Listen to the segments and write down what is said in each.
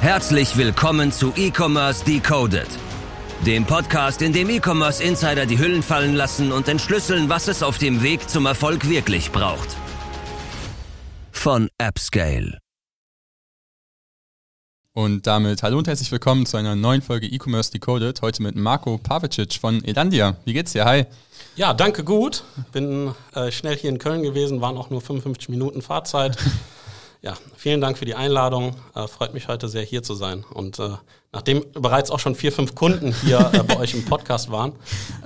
Herzlich willkommen zu E-Commerce Decoded, dem Podcast, in dem E-Commerce Insider die Hüllen fallen lassen und entschlüsseln, was es auf dem Weg zum Erfolg wirklich braucht. Von AppScale. Und damit hallo und herzlich willkommen zu einer neuen Folge E-Commerce Decoded. Heute mit Marco Pavicic von Elandia. Wie geht's dir? Hi. Ja, danke gut. Bin äh, schnell hier in Köln gewesen, waren auch nur 55 Minuten Fahrzeit. ja, vielen Dank für die Einladung. Äh, freut mich heute sehr hier zu sein. Und äh, nachdem bereits auch schon vier, fünf Kunden hier äh, bei euch im Podcast waren,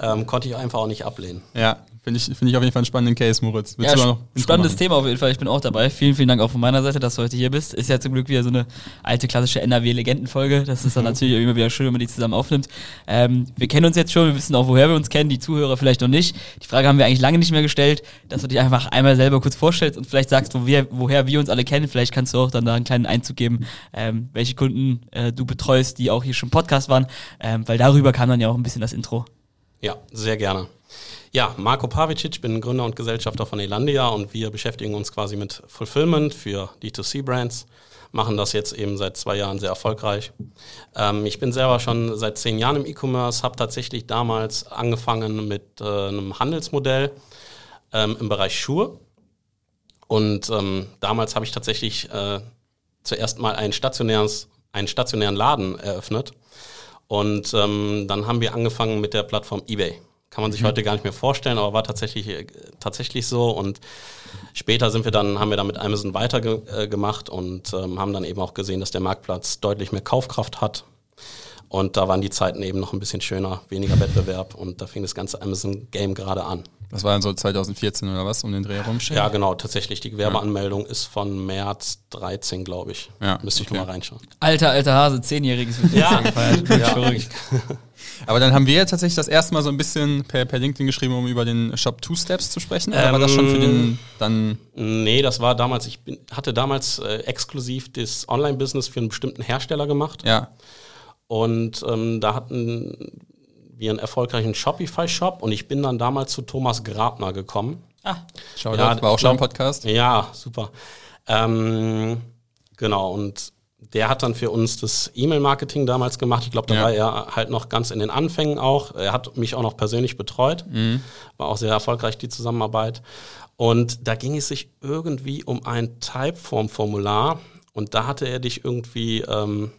ähm, konnte ich einfach auch nicht ablehnen. Ja, Finde ich, find ich auf jeden Fall einen spannenden Case, Moritz. Willst ja, spannendes Thema auf jeden Fall. Ich bin auch dabei. Vielen, vielen Dank auch von meiner Seite, dass du heute hier bist. Ist ja zum Glück wieder so eine alte klassische NRW-Legendenfolge. Das ist dann mhm. natürlich immer wieder schön, wenn man die zusammen aufnimmt. Ähm, wir kennen uns jetzt schon, wir wissen auch, woher wir uns kennen, die Zuhörer vielleicht noch nicht. Die Frage haben wir eigentlich lange nicht mehr gestellt, dass du dich einfach einmal selber kurz vorstellst und vielleicht sagst, wo wir, woher wir uns alle kennen. Vielleicht kannst du auch dann da einen kleinen Einzug geben, ähm, welche Kunden äh, du betreust, die auch hier schon Podcast waren, ähm, weil darüber kam dann ja auch ein bisschen das Intro. Ja, sehr gerne. Ja, Marco Pavicic, bin Gründer und Gesellschafter von Elandia und wir beschäftigen uns quasi mit Fulfillment für D2C-Brands, machen das jetzt eben seit zwei Jahren sehr erfolgreich. Ähm, ich bin selber schon seit zehn Jahren im E-Commerce, habe tatsächlich damals angefangen mit äh, einem Handelsmodell ähm, im Bereich Schuhe. Und ähm, damals habe ich tatsächlich äh, zuerst mal ein stationäres, einen stationären Laden eröffnet. Und ähm, dann haben wir angefangen mit der Plattform eBay. Kann man sich mhm. heute gar nicht mehr vorstellen, aber war tatsächlich, äh, tatsächlich so. Und später sind wir dann, haben wir dann mit Amazon weitergemacht äh, und ähm, haben dann eben auch gesehen, dass der Marktplatz deutlich mehr Kaufkraft hat. Und da waren die Zeiten eben noch ein bisschen schöner, weniger Wettbewerb und da fing das ganze Amazon-Game gerade an. Das war dann so 2014 oder was, um den Dreh herum? Ja, genau, tatsächlich. Die Gewerbeanmeldung ja. ist von März 13, glaube ich. Ja, Müsste ich okay. nochmal reinschauen. Alter, alter Hase, zehnjähriges ja. gefeiert. ja. verrückt. Aber dann haben wir ja tatsächlich das erste Mal so ein bisschen per, per LinkedIn geschrieben, um über den Shop Two Steps zu sprechen. Oder ähm, war das schon für den ähm, dann? Nee, das war damals, ich bin, hatte damals äh, exklusiv das Online-Business für einen bestimmten Hersteller gemacht. Ja. Und ähm, da hatten wir einen erfolgreichen Shopify-Shop und ich bin dann damals zu Thomas Grabner gekommen. Ah, schau, ja, war auch schon ein Podcast. Ja, super. Ähm, genau, und der hat dann für uns das E-Mail-Marketing damals gemacht. Ich glaube, da ja. war er halt noch ganz in den Anfängen auch. Er hat mich auch noch persönlich betreut. Mhm. War auch sehr erfolgreich, die Zusammenarbeit. Und da ging es sich irgendwie um ein Typeform-Formular. Und da hatte er dich irgendwie ähm,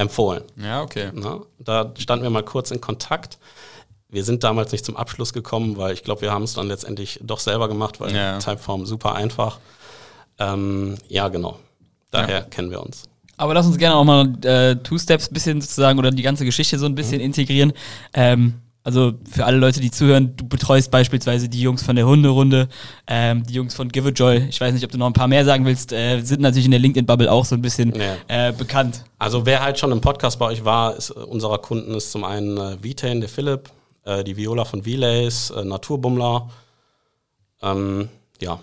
empfohlen. Ja, okay. Na, da standen wir mal kurz in Kontakt. Wir sind damals nicht zum Abschluss gekommen, weil ich glaube, wir haben es dann letztendlich doch selber gemacht, weil ja. Typeform super einfach. Ähm, ja, genau. Daher ja. kennen wir uns. Aber lass uns gerne auch mal äh, Two Steps bisschen sozusagen oder die ganze Geschichte so ein bisschen mhm. integrieren. Ähm, also für alle Leute, die zuhören, du betreust beispielsweise die Jungs von der Hunderunde, ähm, die Jungs von Give a Joy. Ich weiß nicht, ob du noch ein paar mehr sagen willst, äh, sind natürlich in der LinkedIn-Bubble auch so ein bisschen ja. äh, bekannt. Also wer halt schon im Podcast bei euch war, ist, äh, unserer Kunden ist zum einen äh, Vitain, der Philipp, äh, die Viola von Relays, äh, Naturbummler, ähm, ja,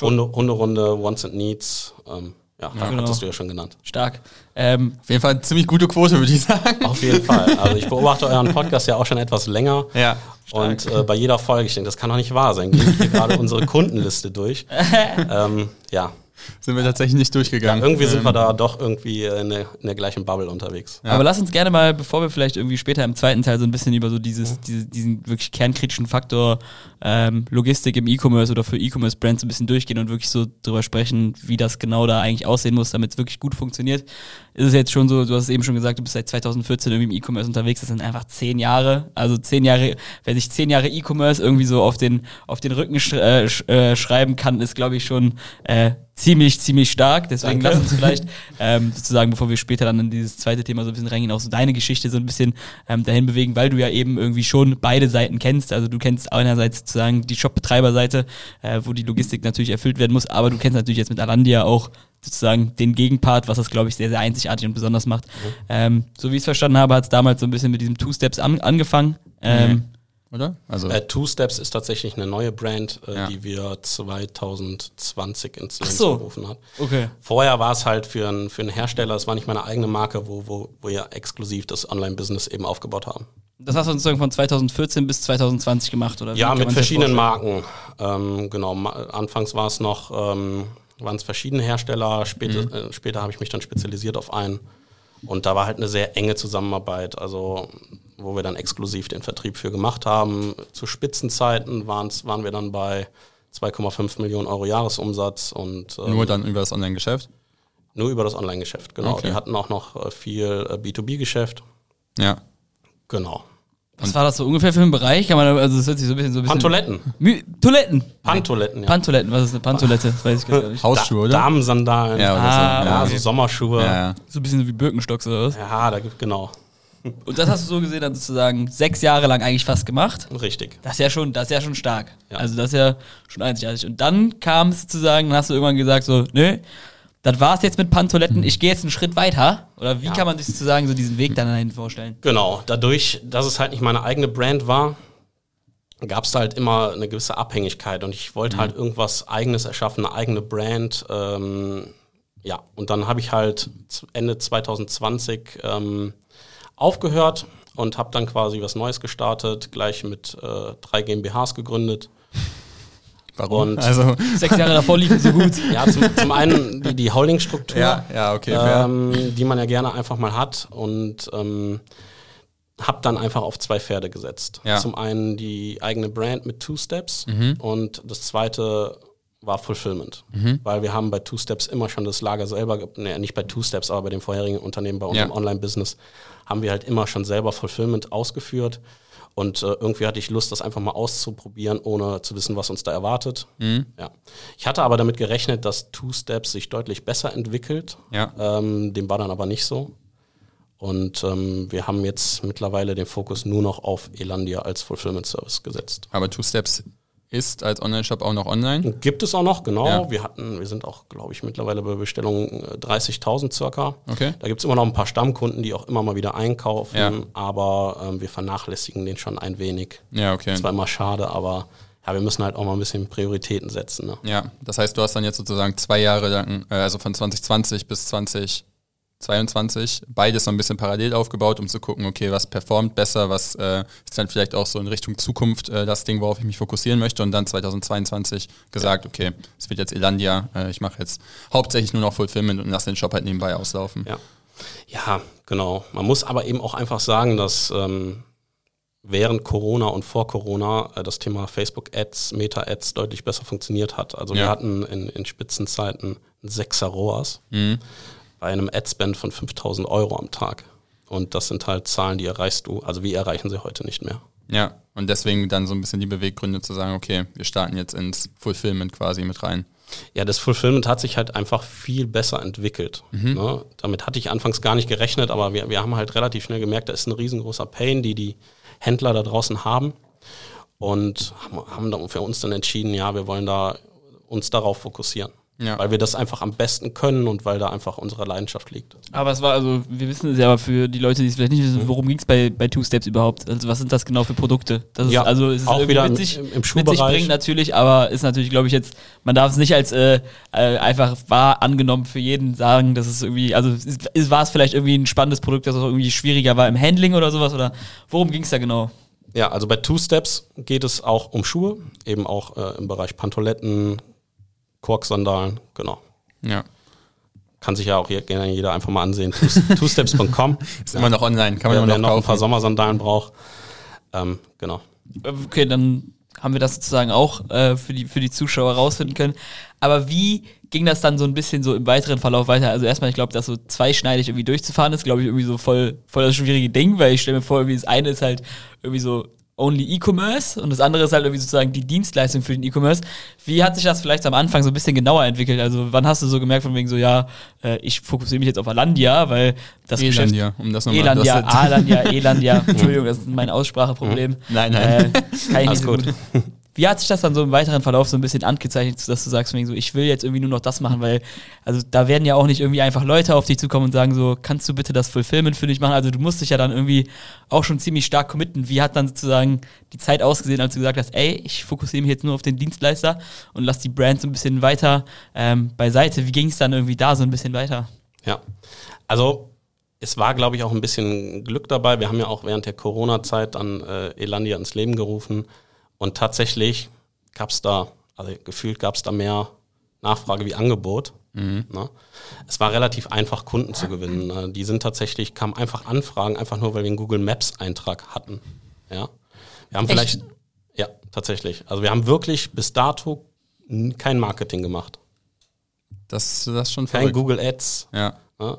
Hunde, Hunderunde, Wants and Needs, ähm, ja, ja genau. hattest du ja schon genannt. Stark. Ähm, auf jeden Fall eine ziemlich gute Quote, würde ich sagen. Auf jeden Fall. Also ich beobachte euren Podcast ja auch schon etwas länger. Ja. Stark. Und äh, bei jeder Folge, ich denke, das kann doch nicht wahr sein, gehe ich hier gerade unsere Kundenliste durch. ähm, ja, sind wir tatsächlich nicht durchgegangen. Ja, irgendwie ähm. sind wir ähm. da doch irgendwie in der, in der gleichen Bubble unterwegs. Ja. Aber lass uns gerne mal, bevor wir vielleicht irgendwie später im zweiten Teil so ein bisschen über so dieses, mhm. diese, diesen wirklich kernkritischen Faktor ähm, Logistik im E-Commerce oder für E-Commerce-Brands ein bisschen durchgehen und wirklich so drüber sprechen, wie das genau da eigentlich aussehen muss, damit es wirklich gut funktioniert. Ist es jetzt schon so, du hast es eben schon gesagt, du bist seit 2014 irgendwie im E-Commerce unterwegs, das sind einfach zehn Jahre. Also zehn Jahre, wer sich zehn Jahre E-Commerce irgendwie so auf den, auf den Rücken sch äh, sch äh, schreiben kann, ist glaube ich schon äh, ziemlich, ziemlich stark. Deswegen Danke. lass uns vielleicht ähm, sozusagen, bevor wir später dann in dieses zweite Thema so ein bisschen reingehen, auch so deine Geschichte so ein bisschen ähm, dahin bewegen, weil du ja eben irgendwie schon beide Seiten kennst. Also du kennst einerseits sozusagen die Shop-Betreiberseite, äh, wo die Logistik natürlich erfüllt werden muss, aber du kennst natürlich jetzt mit Alandia auch sozusagen den Gegenpart, was das, glaube ich, sehr, sehr einzigartig und besonders macht. Mhm. Ähm, so wie ich es verstanden habe, hat es damals so ein bisschen mit diesem Two-Steps an, angefangen. Ähm, mhm oder? Also äh, Two Steps ist tatsächlich eine neue Brand, äh, ja. die wir 2020 ins Leben so. gerufen haben. Okay. Vorher war es halt für, ein, für einen Hersteller, es war nicht meine eigene Marke, wo, wo, wo wir exklusiv das Online-Business eben aufgebaut haben. Das hast du sozusagen von 2014 bis 2020 gemacht, oder? Ja, mit verschiedenen Marken. Ähm, genau, anfangs war es noch ähm, waren es verschiedene Hersteller. Später, Mhm. äh, später habe ich mich dann spezialisiert auf einen. Und da war halt eine sehr enge Zusammenarbeit, also wo wir dann exklusiv den Vertrieb für gemacht haben. Zu Spitzenzeiten waren's, waren wir dann bei 2,5 Millionen Euro Jahresumsatz und ähm, Nur dann über das Online-Geschäft? nur über das Online-Geschäft, genau. Okay. Die hatten auch noch äh, viel äh, B2B-Geschäft, Ja. genau. Was war das so ungefähr für ein Bereich? Kann man, also das hört sich so ein bisschen so ein bisschen. Pantoletten, Mü Toiletten. Pantoletten, ja. Pantoiletten, was ist eine Pantoilette? Das weiß ich gar nicht. Hausschuhe, oder? Damensandalen, Ja, oder Ah, so. ja, okay. so Sommerschuhe. ja, ja. So ein bisschen so wie Birkenstocks oder was? Ja, da gibt genau. Und das hast du so gesehen, dann sozusagen sechs Jahre lang eigentlich fast gemacht. Richtig. Das ist ja schon, das ist ja schon stark. Ja. Also das ist ja schon einzigartig. Und dann kam es sozusagen, dann hast du irgendwann gesagt so, nö, das war's jetzt mit Pantoiletten, ich gehe jetzt einen Schritt weiter. Oder wie Ja. kann man sich sozusagen so diesen Weg dann dahin vorstellen? Genau, dadurch, dass es halt nicht meine eigene Brand war, gab es da halt immer eine gewisse Abhängigkeit und ich wollte halt irgendwas eigenes erschaffen, eine eigene Brand. Ähm, ja, und dann habe ich halt Ende 2020 ähm, aufgehört und habe dann quasi was Neues gestartet, gleich mit äh, drei GmbHs gegründet. Warum? Und- also, Sechs Jahre davor liefen so gut. Ja, zum, zum einen die, die Holdingstruktur. ja, ja, okay, ähm, die man ja gerne einfach mal hat und ähm, habe dann einfach auf zwei Pferde gesetzt. Ja. Zum einen die eigene Brand mit Two Steps Mhm. und das zweite war Fulfillment, Mhm. weil wir haben bei Two Steps immer schon das Lager selber, nee, nicht bei Two Steps, aber bei dem vorherigen Unternehmen, bei unserem Ja. Online-Business, haben wir halt immer schon selber Fulfillment ausgeführt und äh, irgendwie hatte ich Lust, das einfach mal auszuprobieren, ohne zu wissen, was uns da erwartet. Mhm. Ja. Ich hatte aber damit gerechnet, dass Two Steps sich deutlich besser entwickelt. Ja. Ähm, dem war dann aber nicht so. Und ähm, wir haben jetzt mittlerweile den Fokus nur noch auf Elandia als Fulfillment Service gesetzt. Aber Two Steps ist als Online-Shop auch noch online. Gibt es auch noch, genau. Ja. Wir hatten, wir sind auch, glaube ich, mittlerweile bei Bestellungen äh, 30.000 circa. Okay. Da gibt es immer noch ein paar Stammkunden, die auch immer mal wieder einkaufen, Ja. aber ähm, wir vernachlässigen den schon ein wenig. Ja, okay. Das war immer schade, aber ja, wir müssen halt auch mal ein bisschen Prioritäten setzen. Ne? Ja, das heißt, du hast dann jetzt sozusagen zwei Jahre lang, äh, also von 2020 bis 2022, beides so ein bisschen parallel aufgebaut, um zu gucken, okay, was performt besser, was äh, ist dann vielleicht auch so in Richtung Zukunft äh, das Ding, worauf ich mich fokussieren möchte. Und dann 2022 gesagt, okay, es wird jetzt Elandia, äh, ich mache jetzt hauptsächlich nur noch Fulfillment und lasse den Shop halt nebenbei auslaufen. Ja. ja, genau. Man muss aber eben auch einfach sagen, dass ähm, während Corona und vor Corona äh, das Thema Facebook-Ads, Meta-Ads deutlich besser funktioniert hat. Also wir Ja. hatten in, in Spitzenzeiten Sechser ROAS Mhm. Bei einem Ad-Spend von 5000 Euro am Tag. Und das sind halt Zahlen, die erreichst du, also wir erreichen sie heute nicht mehr. Ja, und deswegen dann so ein bisschen die Beweggründe zu sagen, okay, wir starten jetzt ins Fulfillment quasi mit rein. Ja, das Fulfillment hat sich halt einfach viel besser entwickelt. Ne? Damit hatte ich anfangs gar nicht gerechnet, aber wir, wir haben halt relativ schnell gemerkt, da ist ein riesengroßer Pain, die die Händler da draußen haben. Und haben- haben dann für uns dann entschieden, ja, wir wollen da uns darauf fokussieren. Ja. Weil wir das einfach am besten können und weil da einfach unsere Leidenschaft liegt. Aber es war, also, wir wissen es ja, aber für die Leute, die es vielleicht nicht wissen, worum ging es bei, bei Two Steps überhaupt? Also, was sind das genau für Produkte? Das ist, Ja, also, es ist auch wieder im- witzig, im- im witzig Schuhbereich. bringen natürlich, aber ist natürlich, glaube ich, jetzt, man darf es nicht als äh, äh, einfach wahr angenommen für jeden sagen, dass es irgendwie, also, ist, war es vielleicht irgendwie ein spannendes Produkt, das auch irgendwie schwieriger war im Handling oder sowas? Oder worum ging es da genau? Ja, also bei Two Steps geht es auch um Schuhe, eben auch äh, im Bereich Pantoletten, Korksandalen, genau. Ja. Kann sich ja auch hier gerne jeder einfach mal ansehen. Two- Twosteps.com. Ist immer noch online, kann man wer, immer wer noch noch ein paar. Sommersandalen braucht. Ähm, genau. Okay, dann haben wir das sozusagen auch äh, für, die, für die Zuschauer rausfinden können. Aber wie ging das dann so ein bisschen so im weiteren Verlauf weiter? Also erstmal, ich glaube, das so zweischneidig irgendwie durchzufahren ist, glaube ich, irgendwie so voll, voll das schwierige Ding, weil ich stelle mir vor, irgendwie das eine ist halt irgendwie so only E-Commerce und das andere ist halt irgendwie sozusagen die Dienstleistung für den E-Commerce. Wie hat sich das vielleicht am Anfang so ein bisschen genauer entwickelt? Also wann hast du so gemerkt von wegen so, ja, äh, ich fokussiere mich jetzt auf Alandia, weil das Geschäft Elandia, um das nochmal Elandia, das- Alandia, Elandia. Entschuldigung, das ist mein Ausspracheproblem. Nein, nein. Äh, kann ich Alles nicht so gut. Wie hat sich das dann so im weiteren Verlauf so ein bisschen angezeichnet, dass du sagst, so, ich will jetzt irgendwie nur noch das machen, weil, also da werden ja auch nicht irgendwie einfach Leute auf dich zukommen und sagen so, kannst du bitte das Fulfillment für dich machen? Also du musst dich ja dann irgendwie auch schon ziemlich stark committen. Wie hat dann sozusagen die Zeit ausgesehen, als du gesagt hast, ey, ich fokussiere mich jetzt nur auf den Dienstleister und lass die Brand so ein bisschen weiter ähm, beiseite. Wie ging es dann irgendwie da so ein bisschen weiter? Ja. Also es war, glaube ich, auch ein bisschen Glück dabei. Wir haben ja auch während der Corona-Zeit dann äh, Elandia ins Leben gerufen. Und tatsächlich gab es da, also gefühlt gab es da mehr Nachfrage wie Angebot. Ne? Es war relativ einfach, Kunden zu gewinnen. Ne? Die sind tatsächlich, kamen einfach Anfragen, einfach nur, weil wir einen Google Maps Eintrag hatten. Ja. Wir haben Echt? vielleicht, ja, tatsächlich. Also wir haben wirklich bis dato kein Marketing gemacht. Das, das ist schon Kein verrückt. Google Ads. Ja. Ja.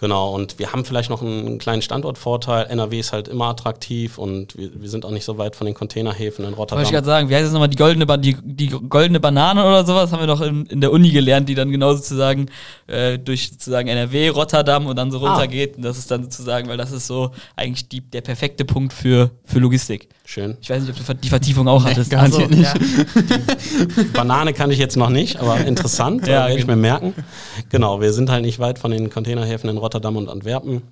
Genau, und wir haben vielleicht noch einen kleinen Standortvorteil. NRW ist halt immer attraktiv und wir, wir sind auch nicht so weit von den Containerhäfen in Wollte ich Rotterdam. gerade sagen, wie heißt das nochmal, die goldene, ba die, die goldene Banane oder sowas, haben wir doch in, in der Uni gelernt, die dann genau sozusagen äh, durch sozusagen NRW, Rotterdam und dann so Ah. runtergeht. Und das ist dann sozusagen, weil das ist so eigentlich die, der perfekte Punkt für, für Logistik. Schön. Ich weiß nicht, ob du die Vertiefung auch hattest. garantiert Also, nicht. Ja. Banane kann ich jetzt noch nicht, aber interessant, Ja, werde ich mir merken. Genau, wir sind halt nicht weit von den Containerhäfen in Rotterdam und Antwerpen.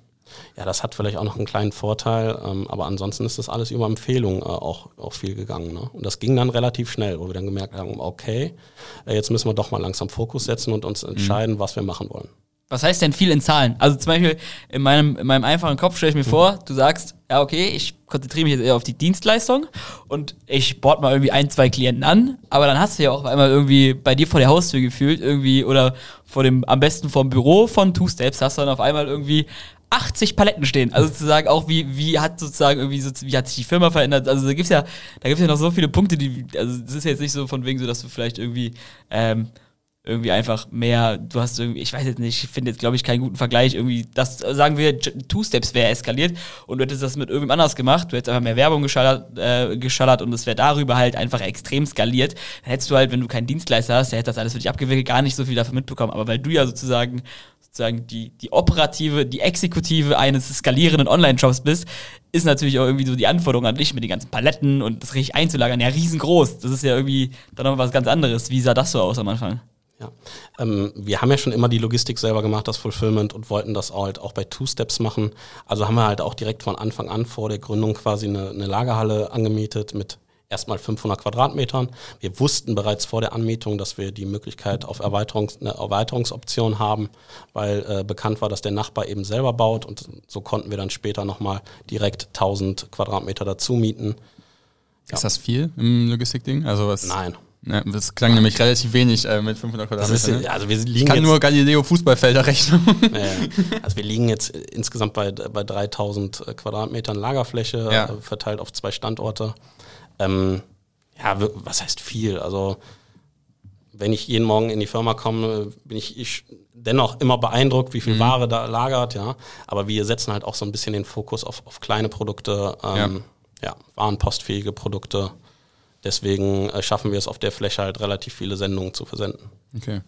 Ja, das hat vielleicht auch noch einen kleinen Vorteil, ähm, aber ansonsten ist das alles über Empfehlung äh, auch, auch viel gegangen. Ne? Und das ging dann relativ schnell, wo wir dann gemerkt haben, okay, äh, jetzt müssen wir doch mal langsam Fokus setzen und uns entscheiden, was wir machen wollen. Was heißt denn viel in Zahlen? Also zum Beispiel in meinem, in meinem einfachen Kopf stelle ich mir vor, du sagst, ja okay, ich konzentriere mich jetzt eher auf die Dienstleistung und ich board mal irgendwie ein, zwei Klienten an, aber dann hast du ja auch auf einmal irgendwie bei dir vor der Haustür gefühlt irgendwie oder vor dem, am besten vom Büro von Two Steps hast du dann auf einmal irgendwie 80 Paletten stehen. Also sozusagen auch wie, wie hat sozusagen irgendwie so, wie hat sich die Firma verändert? Also da gibt's ja, da gibt's ja noch so viele Punkte, die, also das ist jetzt nicht so von wegen so, dass du vielleicht irgendwie, ähm, irgendwie einfach mehr, du hast irgendwie, ich weiß jetzt nicht, ich finde jetzt glaube ich keinen guten Vergleich, irgendwie, das sagen wir, J- Two-Steps wäre eskaliert und du hättest das mit irgendjemand anders gemacht, du hättest einfach mehr Werbung geschallert, äh, geschallert und es wäre darüber halt einfach extrem skaliert, dann hättest du halt, wenn du keinen Dienstleister hast, der hätte das alles für dich abgewickelt, gar nicht so viel davon mitbekommen, aber weil du ja sozusagen sozusagen die, die operative, die Exekutive eines skalierenden Online-Shops bist, ist natürlich auch irgendwie so die Anforderung an dich mit den ganzen Paletten und das richtig einzulagern, ja riesengroß. Das ist ja irgendwie dann noch was ganz anderes. Wie sah das so aus am Anfang? Ja. Ähm, wir haben ja schon immer die Logistik selber gemacht, das Fulfillment und wollten das halt auch bei Two Steps machen. Also haben wir halt auch direkt von Anfang an vor der Gründung quasi eine, eine Lagerhalle angemietet mit erstmal 500 Quadratmetern. Wir wussten bereits vor der Anmietung, dass wir die Möglichkeit auf Erweiterungs eine Erweiterungsoption haben, weil äh, bekannt war, dass der Nachbar eben selber baut und so konnten wir dann später nochmal direkt 1000 Quadratmeter dazu mieten. Ist das viel im Logistikding? Also was? Nein. Ja, das klang nämlich relativ wenig äh, mit 500 Das ist, Quadratmetern. ne? also wir liegen Ich kann jetzt, nur Galileo Fußballfelder rechnen. Äh, also wir liegen jetzt äh, insgesamt bei, bei 3000 Quadratmetern Lagerfläche, Ja. äh, verteilt auf zwei Standorte. Ähm, ja, was heißt viel? Also wenn ich jeden Morgen in die Firma komme, bin ich, ich dennoch immer beeindruckt, wie viel Mhm. Ware da lagert, ja. Aber wir setzen halt auch so ein bisschen den Fokus auf, auf kleine Produkte, ähm, ja. warenpostfähige Produkte. Deswegen äh, schaffen wir es auf der Fläche halt relativ viele Sendungen zu versenden. Okay.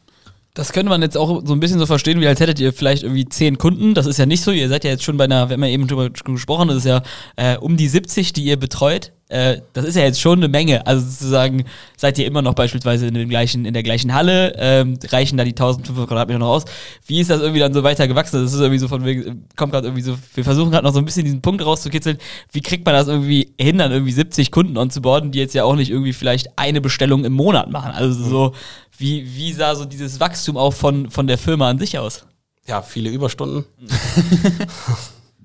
Das könnte man jetzt auch so ein bisschen so verstehen, wie als hättet ihr vielleicht irgendwie zehn Kunden. Das ist ja nicht so. Ihr seid ja jetzt schon bei einer, wir haben ja eben drüber gesprochen, das ist ja äh, um die 70, die ihr betreut. Äh, das ist ja jetzt schon eine Menge. Also sozusagen seid ihr immer noch beispielsweise in, dem gleichen, in der gleichen Halle, ähm, reichen da die 1500 Quadratmeter noch aus. Wie ist das irgendwie dann so weiter gewachsen? Das ist irgendwie so von wegen, kommt gerade irgendwie so, wir versuchen gerade noch so ein bisschen diesen Punkt rauszukitzeln. Wie kriegt man das irgendwie hin, dann irgendwie 70 Kunden onzuboarden, die jetzt ja auch nicht irgendwie vielleicht eine Bestellung im Monat machen? Also so, wie, wie sah so dieses Wachstum auch von, von der Firma an sich aus? Ja, viele Überstunden.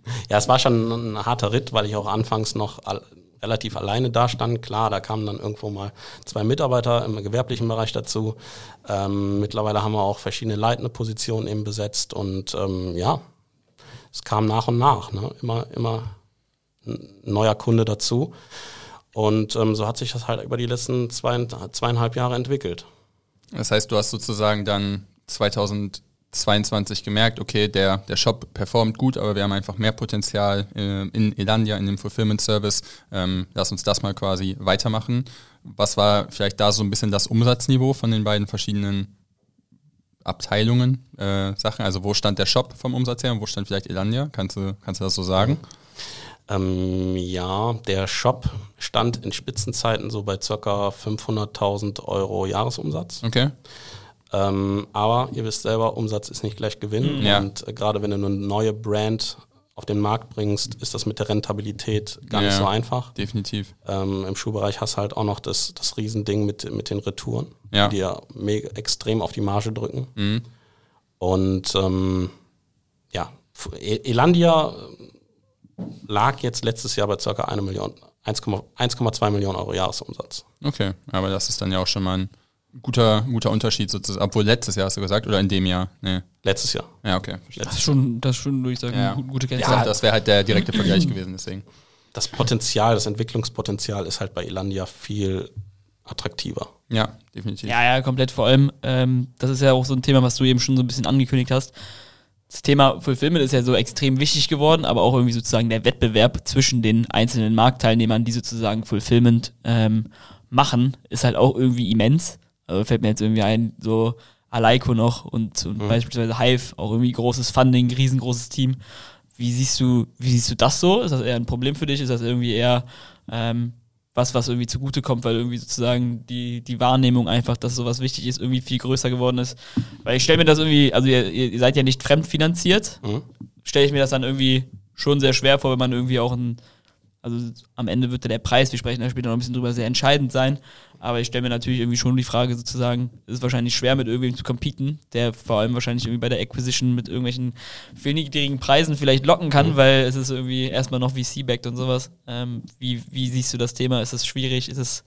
ja, es war schon ein harter Ritt, weil ich auch anfangs noch relativ alleine da stand. Klar, da kamen dann irgendwo mal zwei Mitarbeiter im gewerblichen Bereich dazu. Ähm, mittlerweile haben wir auch verschiedene leitende Positionen eben besetzt und ähm, ja, es kam nach und nach, ne? immer, immer ein neuer Kunde dazu. Und ähm, so hat sich das halt über die letzten zwei, zweieinhalb Jahre entwickelt. Das heißt, du hast sozusagen dann 2022 gemerkt, okay, der, der Shop performt gut, aber wir haben einfach mehr Potenzial äh, in Elandia, in dem Fulfillment Service. Ähm, lass uns das mal quasi weitermachen. Was war vielleicht da so ein bisschen das Umsatzniveau von den beiden verschiedenen Abteilungen, äh, Sachen? Also wo stand der Shop vom Umsatz her und wo stand vielleicht Elandia? Kannst du, kannst du das so sagen? Ähm, ja, der Shop stand in Spitzenzeiten so bei circa 500.000 Euro Jahresumsatz. Okay. Ähm, aber ihr wisst selber, Umsatz ist nicht gleich Gewinn. Ja. Und äh, gerade wenn du eine neue Brand auf den Markt bringst, ist das mit der Rentabilität gar nicht Ja. so einfach. Definitiv. Ähm, Im Schuhbereich hast du halt auch noch das, das Riesending mit, mit den Retouren, Ja. die ja mega, extrem auf die Marge drücken. Mhm. Und ähm, ja, E- Elandia äh, lag jetzt letztes Jahr bei Million, 1,2 1,2 Millionen Euro Jahresumsatz. Okay, aber das ist dann ja auch schon mal ein guter, guter Unterschied sozusagen. Obwohl letztes Jahr hast du gesagt, oder in dem Jahr? Nee. Letztes Jahr. Ja, okay. Das ist schon, das ist schon, würde ich sagen, Ja. eine gute Ja, Kennzahl. das wäre halt der direkte Vergleich gewesen, deswegen. Das Potenzial, das Entwicklungspotenzial ist halt bei Elandia viel attraktiver. Ja, definitiv. Ja, ja, komplett. Vor allem, ähm, das ist ja auch so ein Thema, was du eben schon so ein bisschen angekündigt hast. Das Thema Fulfillment ist ja so extrem wichtig geworden, aber auch irgendwie sozusagen der Wettbewerb zwischen den einzelnen Marktteilnehmern, die sozusagen Fulfillment ähm, machen, ist halt auch irgendwie immens. Also fällt mir jetzt irgendwie ein, so Aleiko noch und, und beispielsweise Hive, auch irgendwie großes Funding, riesengroßes Team. Wie siehst du, wie siehst du das so? Ist das eher ein Problem für dich? Ist das irgendwie eher ähm, was, was irgendwie zugutekommt, weil irgendwie sozusagen die, die Wahrnehmung einfach, dass sowas wichtig ist, irgendwie viel größer geworden ist. Weil ich stelle mir das irgendwie, also ihr, ihr ihr seid ja nicht fremdfinanziert, Mhm. stelle ich mir das dann irgendwie schon sehr schwer vor, wenn man irgendwie auch ein, also am Ende wird ja der Preis, wir sprechen da später noch ein bisschen drüber, sehr entscheidend sein. Aber ich stelle mir natürlich irgendwie schon die Frage sozusagen, es ist wahrscheinlich schwer mit irgendwem zu competen, der vor allem wahrscheinlich irgendwie bei der Acquisition mit irgendwelchen viel niedrigen Preisen vielleicht locken kann, weil es ist irgendwie erstmal noch VC-backed und sowas. Ähm, wie, wie siehst du das Thema? Ist es schwierig? Ist, es,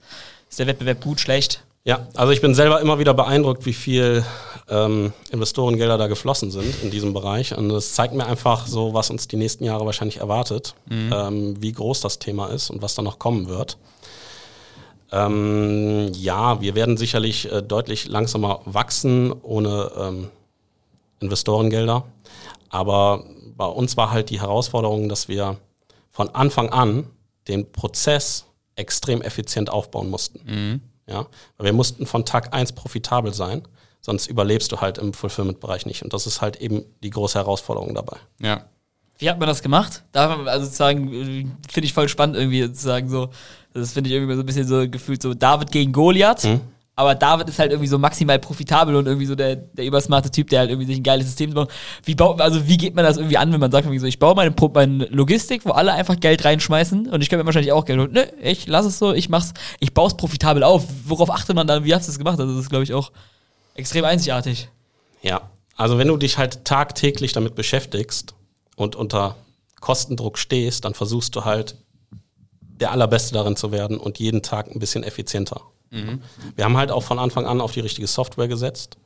ist der Wettbewerb gut, schlecht? Ja, also ich bin selber immer wieder beeindruckt, wie viel ähm, Investorengelder da geflossen sind in diesem Bereich. Und das zeigt mir einfach so, was uns die nächsten Jahre wahrscheinlich erwartet, ähm, wie groß das Thema ist und was da noch kommen wird. Ähm, ja, wir werden sicherlich äh, deutlich langsamer wachsen ohne ähm, Investorengelder. Aber bei uns war halt die Herausforderung, dass wir von Anfang an den Prozess extrem effizient aufbauen mussten. Ja, weil wir mussten von Tag eins profitabel sein, sonst überlebst du halt im Fulfillment-Bereich nicht. Und das ist halt eben die große Herausforderung dabei. Ja. Wie hat man das gemacht? Da also sozusagen äh, finde ich voll spannend irgendwie sozusagen so. Das finde ich irgendwie so ein bisschen so gefühlt so David gegen Goliath. Aber David ist halt irgendwie so maximal profitabel und irgendwie so der, der übersmarte Typ, der halt irgendwie sich ein geiles System baut. Wie baut, also wie geht man das irgendwie an, wenn man sagt irgendwie so, ich baue meine, meine Logistik, wo alle einfach Geld reinschmeißen und ich kann mir wahrscheinlich auch Geld holen. Nö, ich lass es so, ich mach's, ich baue es profitabel auf. Worauf achtet man dann? Wie hast du es gemacht? Also das ist, glaube ich, auch extrem einzigartig. Ja, also wenn du dich halt tagtäglich damit beschäftigst und unter Kostendruck stehst, dann versuchst du halt der Allerbeste darin zu werden und jeden Tag ein bisschen effizienter. Wir haben halt auch von Anfang an auf die richtige Software gesetzt,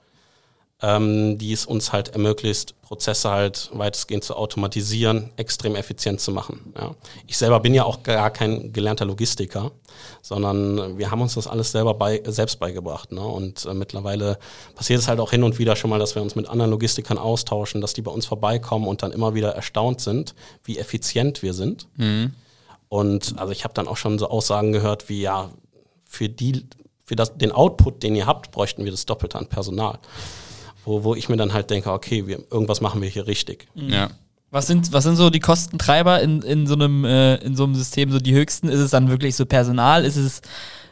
ähm, die es uns halt ermöglicht, Prozesse halt weitestgehend zu automatisieren, extrem effizient zu machen. Ja. Ich selber bin ja auch gar kein gelernter Logistiker, sondern wir haben uns das alles selber bei, selbst beigebracht. Ne? Und äh, mittlerweile passiert es halt auch hin und wieder schon mal, dass wir uns mit anderen Logistikern austauschen, dass die bei uns vorbeikommen und dann immer wieder erstaunt sind, wie effizient wir sind. Und also ich habe dann auch schon so Aussagen gehört wie, ja, für, die, für das, den Output, den ihr habt, bräuchten wir das Doppelte an Personal. Wo, wo ich mir dann halt denke, okay, wir, irgendwas machen wir hier richtig. Ja. Was sind, was sind so die Kostentreiber in, in, so einem, äh, in so einem System, so die höchsten? Ist es dann wirklich so Personal? Ist es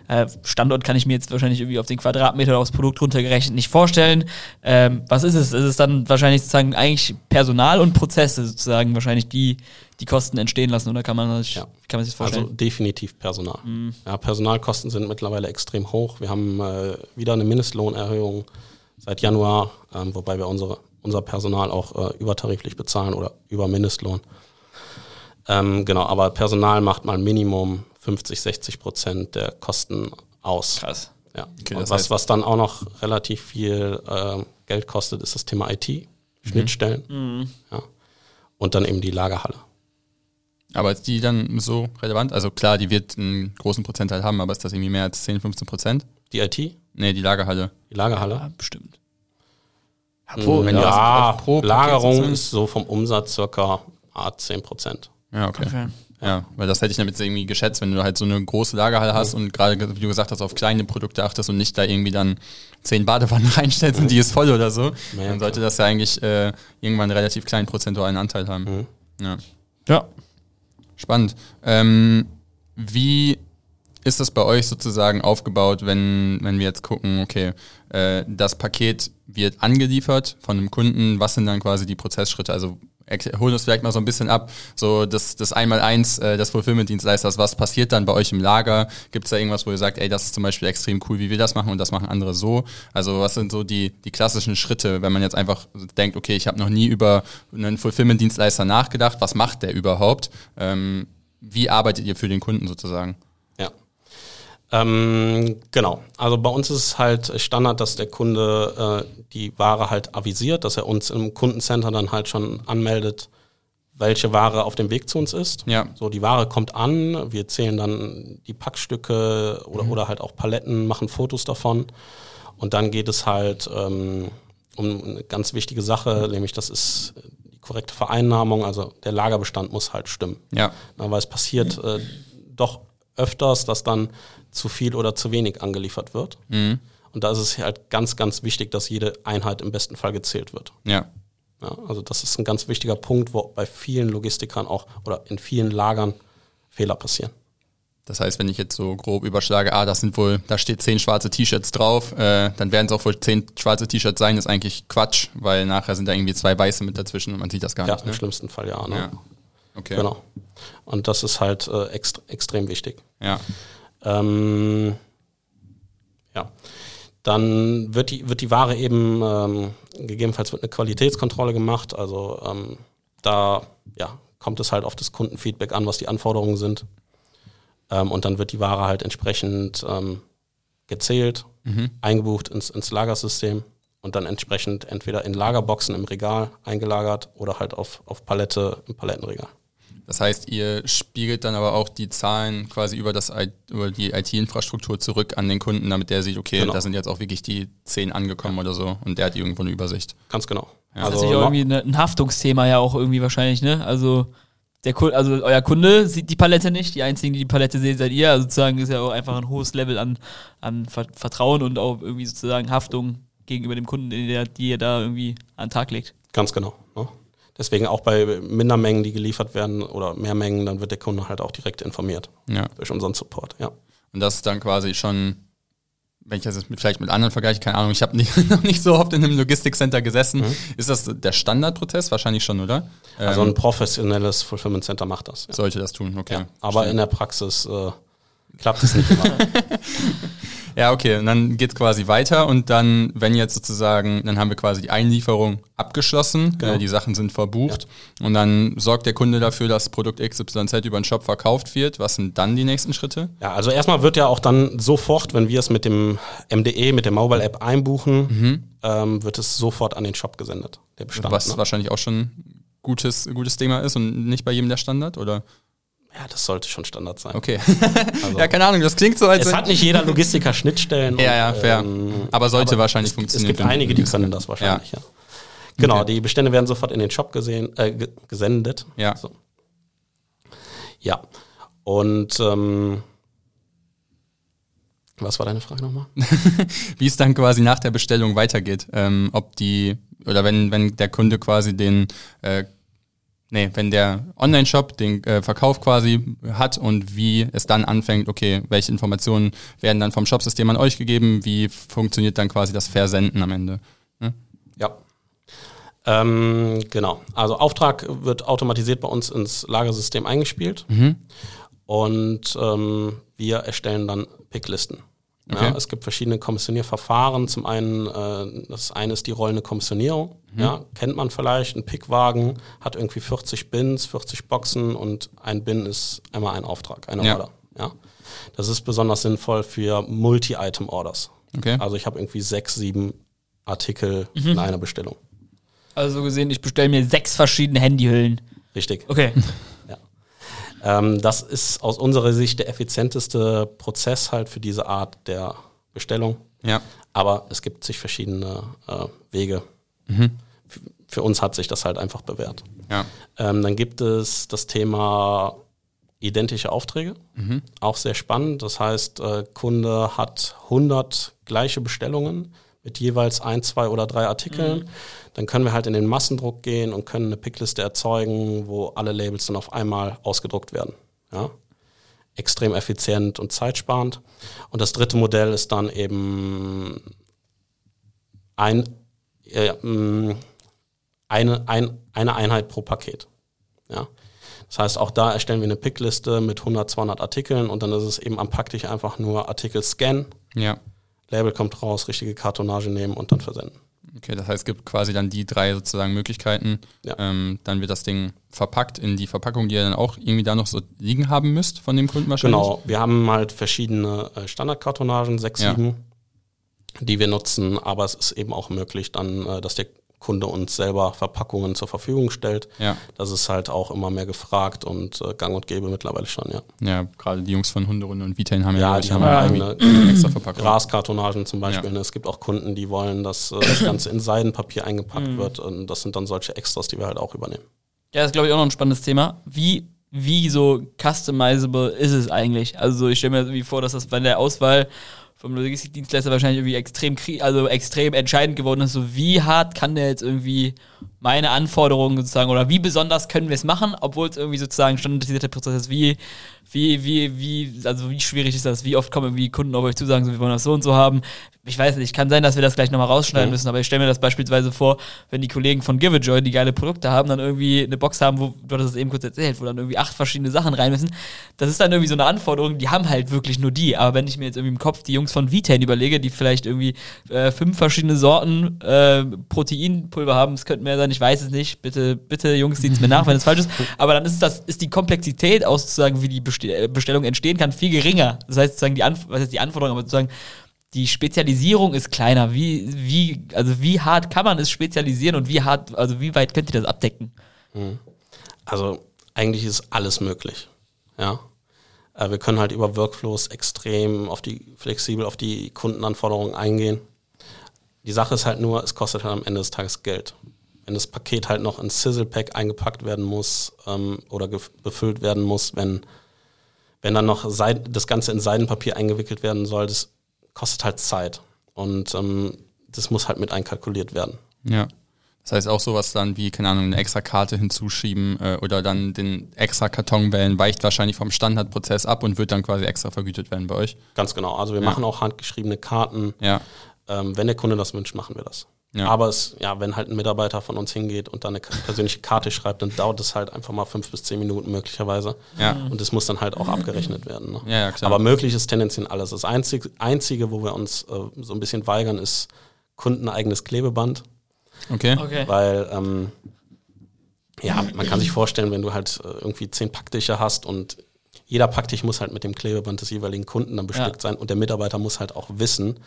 äh, Standort kann ich mir jetzt wahrscheinlich irgendwie auf den Quadratmeter oder aufs Produkt runtergerechnet nicht vorstellen. Ähm, was ist es? Ist es dann wahrscheinlich sozusagen eigentlich Personal und Prozesse sozusagen wahrscheinlich die, die Kosten entstehen lassen oder kann man, das, Ja. kann man sich das Also vorstellen? definitiv Personal. Ja, Personalkosten sind mittlerweile extrem hoch. Wir haben äh, wieder eine Mindestlohnerhöhung seit Januar, ähm, wobei wir unsere, unser Personal auch äh, übertariflich bezahlen oder über Mindestlohn. Ähm, genau, aber Personal macht mal Minimum 50, 60 Prozent der Kosten aus. Krass. Ja. Okay, Und was, was dann auch noch relativ viel ähm, Geld kostet, ist das Thema IT, Schnittstellen. Ja. Und dann eben die Lagerhalle. Aber ist die dann so relevant? Also klar, die wird einen großen Prozentteil haben, aber ist das irgendwie mehr als 10, 15 Prozent? Die IT, Nee, die Lagerhalle. Lagerhalle. Ja, bestimmt. Wo, wenn ja, pro Paket Lagerung sozusagen- ist so vom Umsatz circa ah, 10 Prozent. Ja, okay. Okay. Ja, weil das hätte ich damit irgendwie geschätzt, wenn du halt so eine große Lagerhalle hast und gerade, wie du gesagt hast, auf kleine Produkte achtest und nicht da irgendwie dann zehn Badewannen reinstellst und die ist voll oder so, Ja, dann sollte das ja eigentlich äh, irgendwann einen relativ kleinen prozentualen Anteil haben. Ja. Ja. Spannend. Ähm, wie ist das bei euch sozusagen aufgebaut, wenn, wenn wir jetzt gucken, okay, äh, das Paket wird angeliefert von einem Kunden, was sind dann quasi die Prozessschritte? Also erklär- hol uns vielleicht mal so ein bisschen ab, so das, das Einmaleins äh, des Fulfillment-Dienstleisters, was passiert dann bei euch im Lager? Gibt es da irgendwas, wo ihr sagt, ey, das ist zum Beispiel extrem cool, wie wir das machen und das machen andere so? Also was sind so die, die klassischen Schritte, wenn man jetzt einfach denkt, okay, ich habe noch nie über einen Fulfillment-Dienstleister nachgedacht, was macht der überhaupt? Ähm, wie arbeitet ihr für den Kunden sozusagen? Ähm, genau. Also bei uns ist es halt Standard, dass der Kunde äh, die Ware halt avisiert, dass er uns im Kundencenter dann halt schon anmeldet, welche Ware auf dem Weg zu uns ist. Ja. So, die Ware kommt an, wir zählen dann die Packstücke oder, oder halt auch Paletten, machen Fotos davon. Und dann geht es halt ähm, um eine ganz wichtige Sache, nämlich das ist die korrekte Vereinnahmung, also der Lagerbestand muss halt stimmen. Ja. Na, weil es passiert äh, doch öfters, dass dann zu viel oder zu wenig angeliefert wird. Mhm. Und da ist es halt ganz, ganz wichtig, dass jede Einheit im besten Fall gezählt wird. Ja. Ja, also das ist ein ganz wichtiger Punkt, wo bei vielen Logistikern auch oder in vielen Lagern Fehler passieren. Das heißt, wenn ich jetzt so grob überschlage, ah, das sind wohl, da steht zehn schwarze T-Shirts drauf, äh, dann werden es auch wohl zehn schwarze T-Shirts sein, ist eigentlich Quatsch, weil nachher sind da irgendwie zwei weiße mit dazwischen und man sieht das gar Ja, nicht. im Ne? schlimmsten Fall ja. Ne? Ja. Okay. Genau. Und das ist halt äh, extra, extrem wichtig. Ja. Ähm, ja. Dann wird die, wird die Ware eben, ähm, gegebenenfalls wird eine Qualitätskontrolle gemacht. Also ähm, da ja, kommt es halt auf das Kundenfeedback an, was die Anforderungen sind. Ähm, und dann wird die Ware halt entsprechend ähm, gezählt, eingebucht ins, ins Lagersystem und dann entsprechend entweder in Lagerboxen im Regal eingelagert oder halt auf, auf Palette im Palettenregal. Das heißt, ihr spiegelt dann aber auch die Zahlen quasi über, das, über die IT-Infrastruktur zurück an den Kunden, damit der sieht, okay, Genau. da sind jetzt auch wirklich die zehn angekommen oder so und der hat irgendwo eine Übersicht. Ganz genau. Ja. Das ist Also, natürlich auch irgendwie ne, ein Haftungsthema ja auch irgendwie wahrscheinlich, ne? Also der Kunde, also euer Kunde sieht die Palette nicht, die einzigen, die die Palette sehen, seid ihr. Also sozusagen ist ja auch einfach ein hohes Level an, an Ver Vertrauen und auch irgendwie sozusagen Haftung gegenüber dem Kunden, die, ihr- die ihr da irgendwie an den Tag legt. Ganz genau. Ne? Deswegen auch bei Mindermengen, die geliefert werden oder mehr Mengen, dann wird der Kunde halt auch direkt informiert Ja. durch unseren Support. Ja. Und das ist dann quasi schon, wenn ich das jetzt mit, vielleicht mit anderen vergleiche, keine Ahnung, ich habe noch nicht so oft in einem Logistikcenter gesessen. Ist das der Standardprozess? Wahrscheinlich schon, oder? Also Ähm, ein professionelles Fulfillment Center macht das. Ja. sollte das tun, okay. Ja. Aber in der Praxis äh, klappt es nicht immer. Ja, okay, und dann geht's quasi weiter und dann, wenn jetzt sozusagen, dann haben wir quasi die Einlieferung abgeschlossen, Genau. äh, die Sachen sind verbucht und dann sorgt der Kunde dafür, dass Produkt XYZ über den Shop verkauft wird. Was sind dann die nächsten Schritte? ja, also erstmal wird ja auch dann sofort, wenn wir es mit dem MDE, mit der Mobile App einbuchen, ähm, wird es sofort an den Shop gesendet, der Bestand. was ne? wahrscheinlich auch schon gutes, gutes Thema ist und nicht bei jedem der Standard, oder? Ja, das sollte schon Standard sein. Okay. Also, ja, keine Ahnung, das klingt so, als es hat nicht jeder Logistiker Schnittstellen. Ja, ja, fair. ähm, aber sollte aber wahrscheinlich es, funktionieren. Es gibt einige, die können das wahrscheinlich, ja. Genau, die Bestände werden sofort in den Shop gesehen, äh, ge- gesendet. Ja. So. Ja. Und ähm, was war deine Frage nochmal? wie es dann quasi nach der Bestellung weitergeht. Ähm, ob die, oder wenn, wenn der Kunde quasi den, äh, nee, wenn der Online-Shop den äh, Verkauf quasi hat und wie es dann anfängt, okay, welche Informationen werden dann vom Shopsystem an euch gegeben, wie funktioniert dann quasi das Versenden am Ende. Ja. Ähm, genau. Also Auftrag wird automatisiert bei uns ins Lagersystem eingespielt und ähm, wir erstellen dann Picklisten. Okay. Ja, es gibt verschiedene Kommissionierverfahren. Zum einen, äh, das eine ist die rollende Kommissionierung. Ja, kennt man vielleicht. Ein Pickwagen hat irgendwie 40 Bins, 40 Boxen und ein Bin ist einmal ein Auftrag, eine Ja. Order. Ja. Das ist besonders sinnvoll für Multi-Item-Orders. Okay. Also ich habe irgendwie sechs, sieben Artikel in einer Bestellung. Also so gesehen, ich bestelle mir sechs verschiedene Handyhüllen. Richtig. Okay. Ähm, das ist aus unserer Sicht der effizienteste Prozess halt für diese Art der Bestellung. Ja. Aber es gibt sich verschiedene äh, Wege. F- Für uns hat sich das halt einfach bewährt. Ja. Ähm, dann gibt es das Thema identische Aufträge. Auch sehr spannend. Das heißt, äh, Kunde hat 100 gleiche Bestellungen mit jeweils ein, zwei oder drei Artikeln. Dann können wir halt in den Massendruck gehen und können eine Pickliste erzeugen, wo alle Labels dann auf einmal ausgedruckt werden. Ja? Extrem effizient und zeitsparend. Und das dritte Modell ist dann eben ein, äh, eine, ein, eine Einheit pro Paket. Ja. Das heißt, auch da erstellen wir eine Pickliste mit 100, 200 Artikeln und dann ist es eben am Packtisch einfach nur Artikel scannen, Ja. Label kommt raus, richtige Kartonage nehmen und dann versenden. Okay, das heißt, es gibt quasi dann die drei sozusagen Möglichkeiten. Ja. Ähm, dann wird das Ding verpackt in die Verpackung, die ihr dann auch irgendwie da noch so liegen haben müsst von dem Kunden wahrscheinlich. Genau, wir haben halt verschiedene äh, Standardkartonagen, sechs, Ja. sieben, die wir nutzen, aber es ist eben auch möglich dann, äh, dass der Kunde uns selber Verpackungen zur Verfügung stellt. Ja, Das ist halt auch immer mehr gefragt und äh, gang und gäbe mittlerweile schon, ja. ja gerade die Jungs von Hunderunde und Vitain haben ja, Ja, die haben ja eigene extra Verpackung. Graskartonagen zum Beispiel. Ja. ne. Es gibt auch Kunden, die wollen, dass äh, das Ganze in Seidenpapier eingepackt wird und das sind dann solche Extras, die wir halt auch übernehmen. Ja, das ist, glaube ich, auch noch ein spannendes Thema. Wie, wie so customizable ist es eigentlich? Also so, ich stelle mir irgendwie vor, dass das bei der Auswahl vom Logistikdienstleister wahrscheinlich irgendwie extrem, also extrem entscheidend geworden ist. So, wie hart kann der jetzt irgendwie meine Anforderungen sozusagen oder wie besonders können wir es machen, obwohl es irgendwie sozusagen standardisierter Prozess ist? Wie, wie, wie, wie, also wie schwierig ist das? Wie oft kommen irgendwie Kunden auf euch zu, sagen so, wir wollen das so und so haben? Ich weiß nicht, kann sein, dass wir das gleich nochmal rausschneiden Mhm. müssen, aber ich stelle mir das beispielsweise vor, wenn die Kollegen von Giveajoy, die geile Produkte haben, dann irgendwie eine Box haben, wo, du hattest es eben kurz erzählt, wo dann irgendwie acht verschiedene Sachen rein müssen. Das ist dann irgendwie so eine Anforderung, die haben halt wirklich nur die. Aber wenn ich mir jetzt irgendwie im Kopf die Jungs von Vitain überlege, die vielleicht irgendwie äh, fünf verschiedene Sorten äh, Proteinpulver haben, es könnte mehr sein, ich weiß es nicht. Bitte, bitte, Jungs, es mir nach, wenn es falsch ist. Aber dann ist das, ist die Komplexität aus sozusagen, wie die Beste Bestellung entstehen kann, viel geringer. Das heißt sozusagen die, Anf was heißt die Anforderung, aber sozusagen die Spezialisierung ist kleiner. Wie, wie, also wie hart kann man es spezialisieren und wie hart, also wie weit könnt ihr das abdecken? Also eigentlich ist alles möglich. Ja. Äh, wir können halt über Workflows extrem auf die, flexibel auf die Kundenanforderungen eingehen. Die Sache ist halt nur, es kostet halt am Ende des Tages Geld. Wenn das Paket halt noch in Sizzle Pack eingepackt werden muss ähm, oder befüllt werden muss, wenn, wenn dann noch Seid das Ganze in Seidenpapier eingewickelt werden soll, das kostet halt Zeit. Und ähm, das muss halt mit einkalkuliert werden. Ja. Das heißt auch sowas dann wie, keine Ahnung, eine extra Karte hinzuschieben äh, oder dann den extra Karton wählen, weicht wahrscheinlich vom Standardprozess ab und wird dann quasi extra vergütet werden bei euch. Ganz genau. Also wir Ja. machen auch handgeschriebene Karten. Ja. Ähm, wenn der Kunde das wünscht, machen wir das. Ja. Aber es, ja, wenn halt ein Mitarbeiter von uns hingeht und dann eine persönliche Karte schreibt, dann dauert es halt einfach mal fünf bis zehn Minuten möglicherweise. Ja. Und das muss dann halt auch abgerechnet werden. Ne? Ja, ja, klar. Aber möglich ist tendenziell alles. Das Einzige, Einzige wo wir uns äh, so ein bisschen weigern, ist kundeneigenes Klebeband. Okay. Okay. Weil, ähm, ja, man kann sich vorstellen, wenn du halt äh, irgendwie zehn Packdicher hast und jeder Packtich muss halt mit dem Klebeband des jeweiligen Kunden dann bestückt sein und der Mitarbeiter muss halt auch wissen,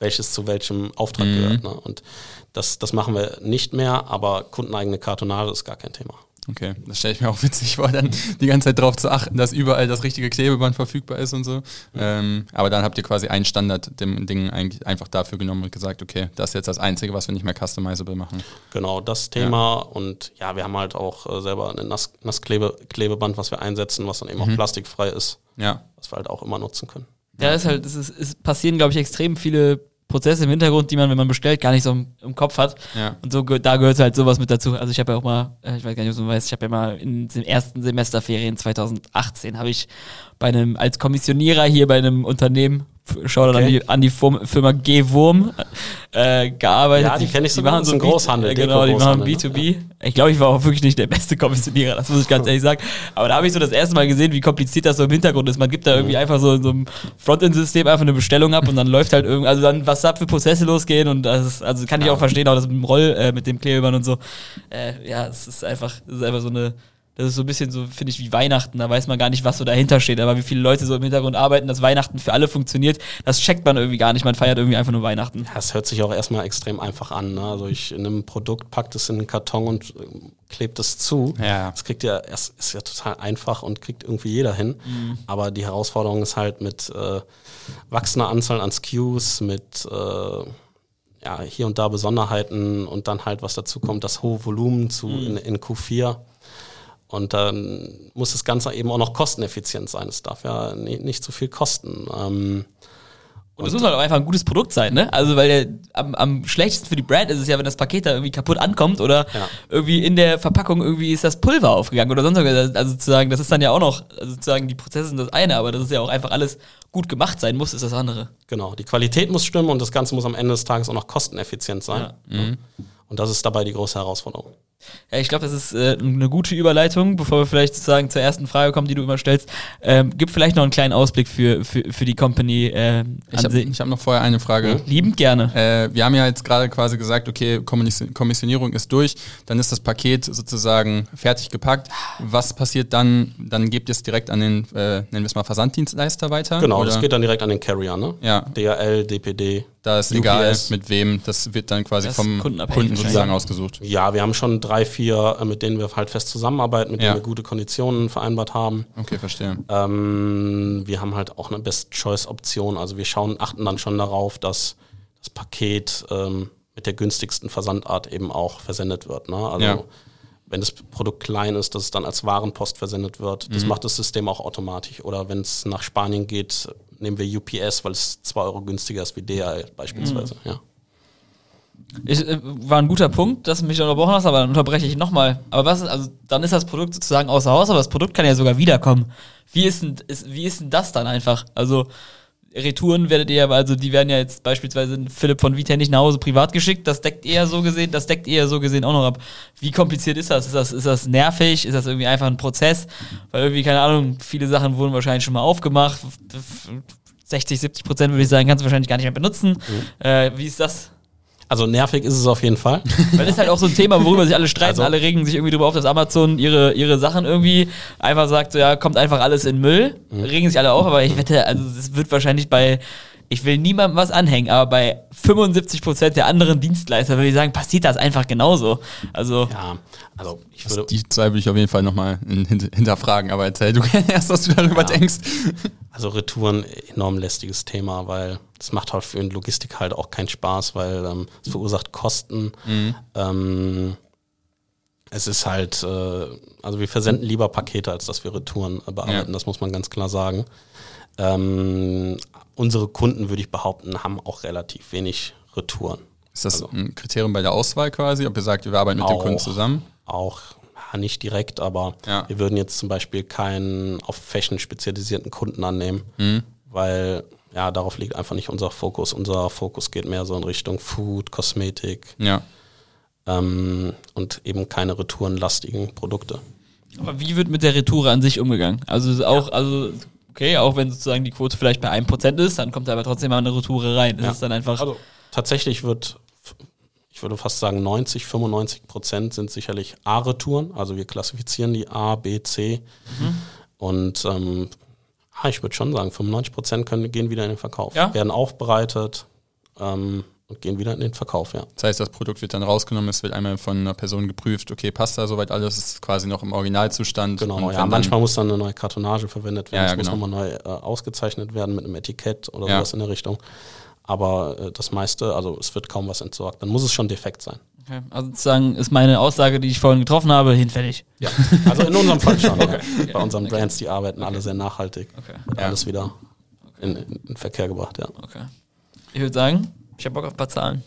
welches zu welchem Auftrag Mhm. gehört. Ne? Und das, das machen wir nicht mehr, aber kundeneigene Kartonage ist gar kein Thema. Okay, das stelle ich mir auch witzig vor, dann die ganze Zeit darauf zu achten, dass überall das richtige Klebeband verfügbar ist und so. Ähm, aber dann habt ihr quasi einen Standard dem Ding eigentlich einfach dafür genommen und gesagt, okay, das ist jetzt das Einzige, was wir nicht mehr customizable machen. Genau, das Thema. Und ja, wir haben halt auch äh, selber ein Nass, Nassklebeband, was wir einsetzen, was dann eben Mhm. auch plastikfrei ist, Ja, was wir halt auch immer nutzen können. Ja, ist halt, es, ist, es passieren, glaube ich, extrem viele Prozesse im Hintergrund, die man, wenn man bestellt, gar nicht so im, im Kopf hat. ja. Und so da gehört halt sowas mit dazu. Also ich habe ja auch mal, äh, ich weiß gar nicht, ob du weißt, ich habe ja mal in den ersten Semesterferien 2018 habe ich bei einem als Kommissionierer hier bei einem Unternehmen Shoutout an Okay. die, an die Firma, G-Wurm äh, gearbeitet. Ja, die kenn ich sogar, machen das ist ein Großhandel, äh, Genau, die machen Deko-Großhandel, B2B. Ich glaube, ich war auch wirklich nicht der beste Kommissionierer, das muss ich ganz ehrlich sagen. Aber da habe ich so das erste Mal gesehen, wie kompliziert das so im Hintergrund ist. Man gibt da irgendwie einfach so in so einem Frontend-System einfach eine Bestellung ab und dann läuft halt irgendwie, also dann, was da für Prozesse losgehen und das ist, also kann ich auch verstehen, auch das mit dem Roll, äh, mit dem Klebeband und so. Äh, ja, es ist einfach, es ist einfach so eine, das ist so ein bisschen so, finde ich, wie Weihnachten. Da weiß man gar nicht, was so dahinter steht. Aber wie viele Leute so im Hintergrund arbeiten, dass Weihnachten für alle funktioniert, das checkt man irgendwie gar nicht. Man feiert irgendwie einfach nur Weihnachten. Ja, es hört sich auch erstmal extrem einfach an. Ne? Also ich nehme ein Produkt, packt es in einen Karton und ähm, klebt es zu. Ja. Das kriegt ja, es ist ja total einfach und kriegt irgendwie jeder hin. Aber die Herausforderung ist halt mit äh, wachsender Anzahl an SKUs, mit äh, ja, hier und da Besonderheiten und dann halt, was dazu kommt, das hohe Volumen zu in, in Q4. Und dann muss das Ganze eben auch noch kosteneffizient sein. Es darf ja nicht, nicht zu viel kosten. Ähm, Und es muss halt auch einfach ein gutes Produkt sein, ne? Also, weil der, am, am schlechtesten für die Brand ist es ja, wenn das Paket da irgendwie kaputt ankommt oder Ja. irgendwie in der Verpackung irgendwie ist das Pulver aufgegangen oder sonst was. Also sozusagen, das ist dann ja auch noch, also sozusagen die Prozesse sind das eine, aber das ist ja auch einfach alles gut gemacht sein muss, ist das andere. Genau, die Qualität muss stimmen und das Ganze muss am Ende des Tages auch noch kosteneffizient sein. Ja. Und das ist dabei die große Herausforderung. Ja, ich glaube, das ist äh, eine gute Überleitung, bevor wir vielleicht sozusagen zur ersten Frage kommen, die du immer stellst. Ähm, gib vielleicht noch einen kleinen Ausblick für, für, für die Company. Äh, ich habe hab noch vorher eine Frage. Liebend gerne. Äh, wir haben ja jetzt gerade quasi gesagt, okay, Kommissionierung ist durch, dann ist das Paket sozusagen fertig gepackt. Was passiert dann? Dann gebt ihr es direkt an den, äh, nennen wir es mal, Versanddienstleister weiter? Genau, oder? das geht dann direkt an den Carrier, ne? Ja. DHL, DPD. Da ist UPS. egal, mit wem, das wird dann quasi vom Kunden sozusagen ausgesucht. Ja, wir haben schon drei, vier, äh, mit denen wir halt fest zusammenarbeiten, mit ja. denen wir gute Konditionen vereinbart haben. Okay, verstehe. Ähm, wir haben halt auch eine Best-Choice-Option. Also wir schauen, achten dann schon darauf, dass das Paket ähm, mit der günstigsten Versandart eben auch versendet wird. Ne? Also ja. wenn das Produkt klein ist, dass es dann als Warenpost versendet wird. Das mhm. macht das System auch automatisch. Oder wenn es nach Spanien geht, nehmen wir UPS, weil es 2 Euro günstiger ist wie DHL beispielsweise. Mhm. Ja. Ich, äh, war ein guter Punkt, dass du mich unterbrochen hast, aber dann unterbreche ich nochmal. Aber was ist, also dann ist das Produkt sozusagen außer Haus, aber das Produkt kann ja sogar wiederkommen. Wie ist denn, ist, wie ist denn das dann einfach? Also, Retouren werdet ihr, also die werden ja jetzt beispielsweise Philipp von Vita nicht nach Hause privat geschickt, das deckt eher so gesehen, das deckt eher so gesehen auch noch ab. Wie kompliziert ist das? Ist das, ist das nervig? Ist das irgendwie einfach ein Prozess? Weil irgendwie, keine Ahnung, viele Sachen wurden wahrscheinlich schon mal aufgemacht. 60, 70 Prozent würde ich sagen, kannst du wahrscheinlich gar nicht mehr benutzen. Mhm. Äh, wie ist das? Also nervig ist es auf jeden Fall. Weil das ist halt auch so ein Thema, worüber sich alle streiten. Also, alle regen sich irgendwie darüber auf, dass Amazon ihre, ihre Sachen irgendwie einfach sagt, so, ja, kommt einfach alles in Müll. Mhm. Regen sich alle auf, aber ich wette, also es wird wahrscheinlich bei ich will niemandem was anhängen, aber bei 75% der anderen Dienstleister würde ich sagen, passiert das einfach genauso. Also, ja, also ich würde. Die zwei würde ich auf jeden Fall nochmal hinterfragen, aber erzähl du gerne erst, was du darüber ja. denkst. Also Retouren, enorm lästiges Thema, weil es macht halt für eine Logistik halt auch keinen Spaß, weil ähm, es verursacht Kosten. Mhm. Ähm, es ist halt, äh, also wir versenden lieber Pakete, als dass wir Retouren äh, bearbeiten, ja. das muss man ganz klar sagen. Ähm, unsere Kunden, würde ich behaupten, haben auch relativ wenig Retouren. Ist das also, ein Kriterium bei der Auswahl quasi, ob ihr sagt, wir arbeiten mit auch, dem Kunden zusammen? Auch ja, nicht direkt, aber ja. wir würden jetzt zum Beispiel keinen auf Fashion spezialisierten Kunden annehmen, mhm. weil ja, darauf liegt einfach nicht unser Fokus. Unser Fokus geht mehr so in Richtung Food, Kosmetik ja. ähm, und eben keine retourenlastigen Produkte. Aber wie wird mit der Retoure an sich umgegangen? Also auch, ja. also okay, auch wenn sozusagen die Quote vielleicht bei 1% ist, dann kommt aber trotzdem mal eine Retoure rein. Das ja. ist dann einfach. Also tatsächlich wird, ich würde fast sagen, 90, 95 Prozent sind sicherlich A-Retouren. Also wir klassifizieren die A, B, C. Mhm. Und ähm, ich würde schon sagen, 95 Prozent gehen wieder in den Verkauf. Ja? Werden aufbereitet. Ähm, und gehen wieder in den Verkauf, ja. Das heißt, das Produkt wird dann rausgenommen, es wird einmal von einer Person geprüft, okay, passt da soweit alles, ist quasi noch im Originalzustand. Genau, ja, manchmal muss dann eine neue Kartonage verwendet werden, ja, ja, es genau. muss nochmal neu äh, ausgezeichnet werden mit einem Etikett oder ja. sowas in der Richtung. Aber äh, das meiste, also es wird kaum was entsorgt, dann muss es schon defekt sein. Okay. Also sozusagen ist meine Aussage, die ich vorhin getroffen habe, hinfällig. Ja, also in unserem Fall schon. okay. Okay. Bei unseren Brands, die arbeiten alle sehr nachhaltig. Okay. Alles wieder in, in, in Verkehr gebracht, ja. Okay. Ich würde sagen, ich habe Bock auf ein paar Zahlen.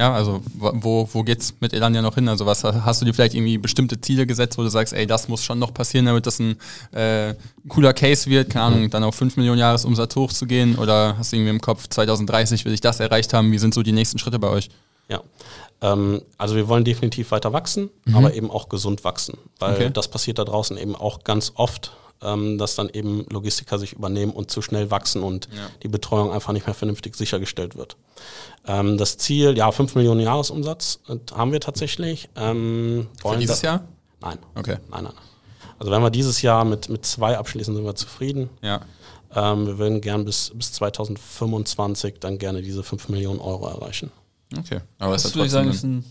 Ja, also wo, wo geht's mit Elania noch hin? Also was hast du dir vielleicht irgendwie bestimmte Ziele gesetzt, wo du sagst, ey, das muss schon noch passieren, damit das ein äh, cooler Case wird, keine Ahnung, dann auf 5 Millionen Jahresumsatz hochzugehen? Oder hast du irgendwie im Kopf, 2030 will ich das erreicht haben? Wie sind so die nächsten Schritte bei euch? Ja, ähm, also wir wollen definitiv weiter wachsen, mhm. aber eben auch gesund wachsen, weil okay. das passiert da draußen eben auch ganz oft ähm, dass dann eben Logistiker sich übernehmen und zu schnell wachsen und ja. die Betreuung einfach nicht mehr vernünftig sichergestellt wird. Ähm, das Ziel, ja, 5 Millionen Jahresumsatz äh, haben wir tatsächlich. Ähm, Für dieses Jahr? Nein. Okay. Nein, nein. Also wenn wir dieses Jahr mit, mit zwei abschließen, sind wir zufrieden. Ja. Ähm, wir würden gern bis, bis 2025 dann gerne diese 5 Millionen Euro erreichen. Okay. Aber das, das würde ich sagen, ist ein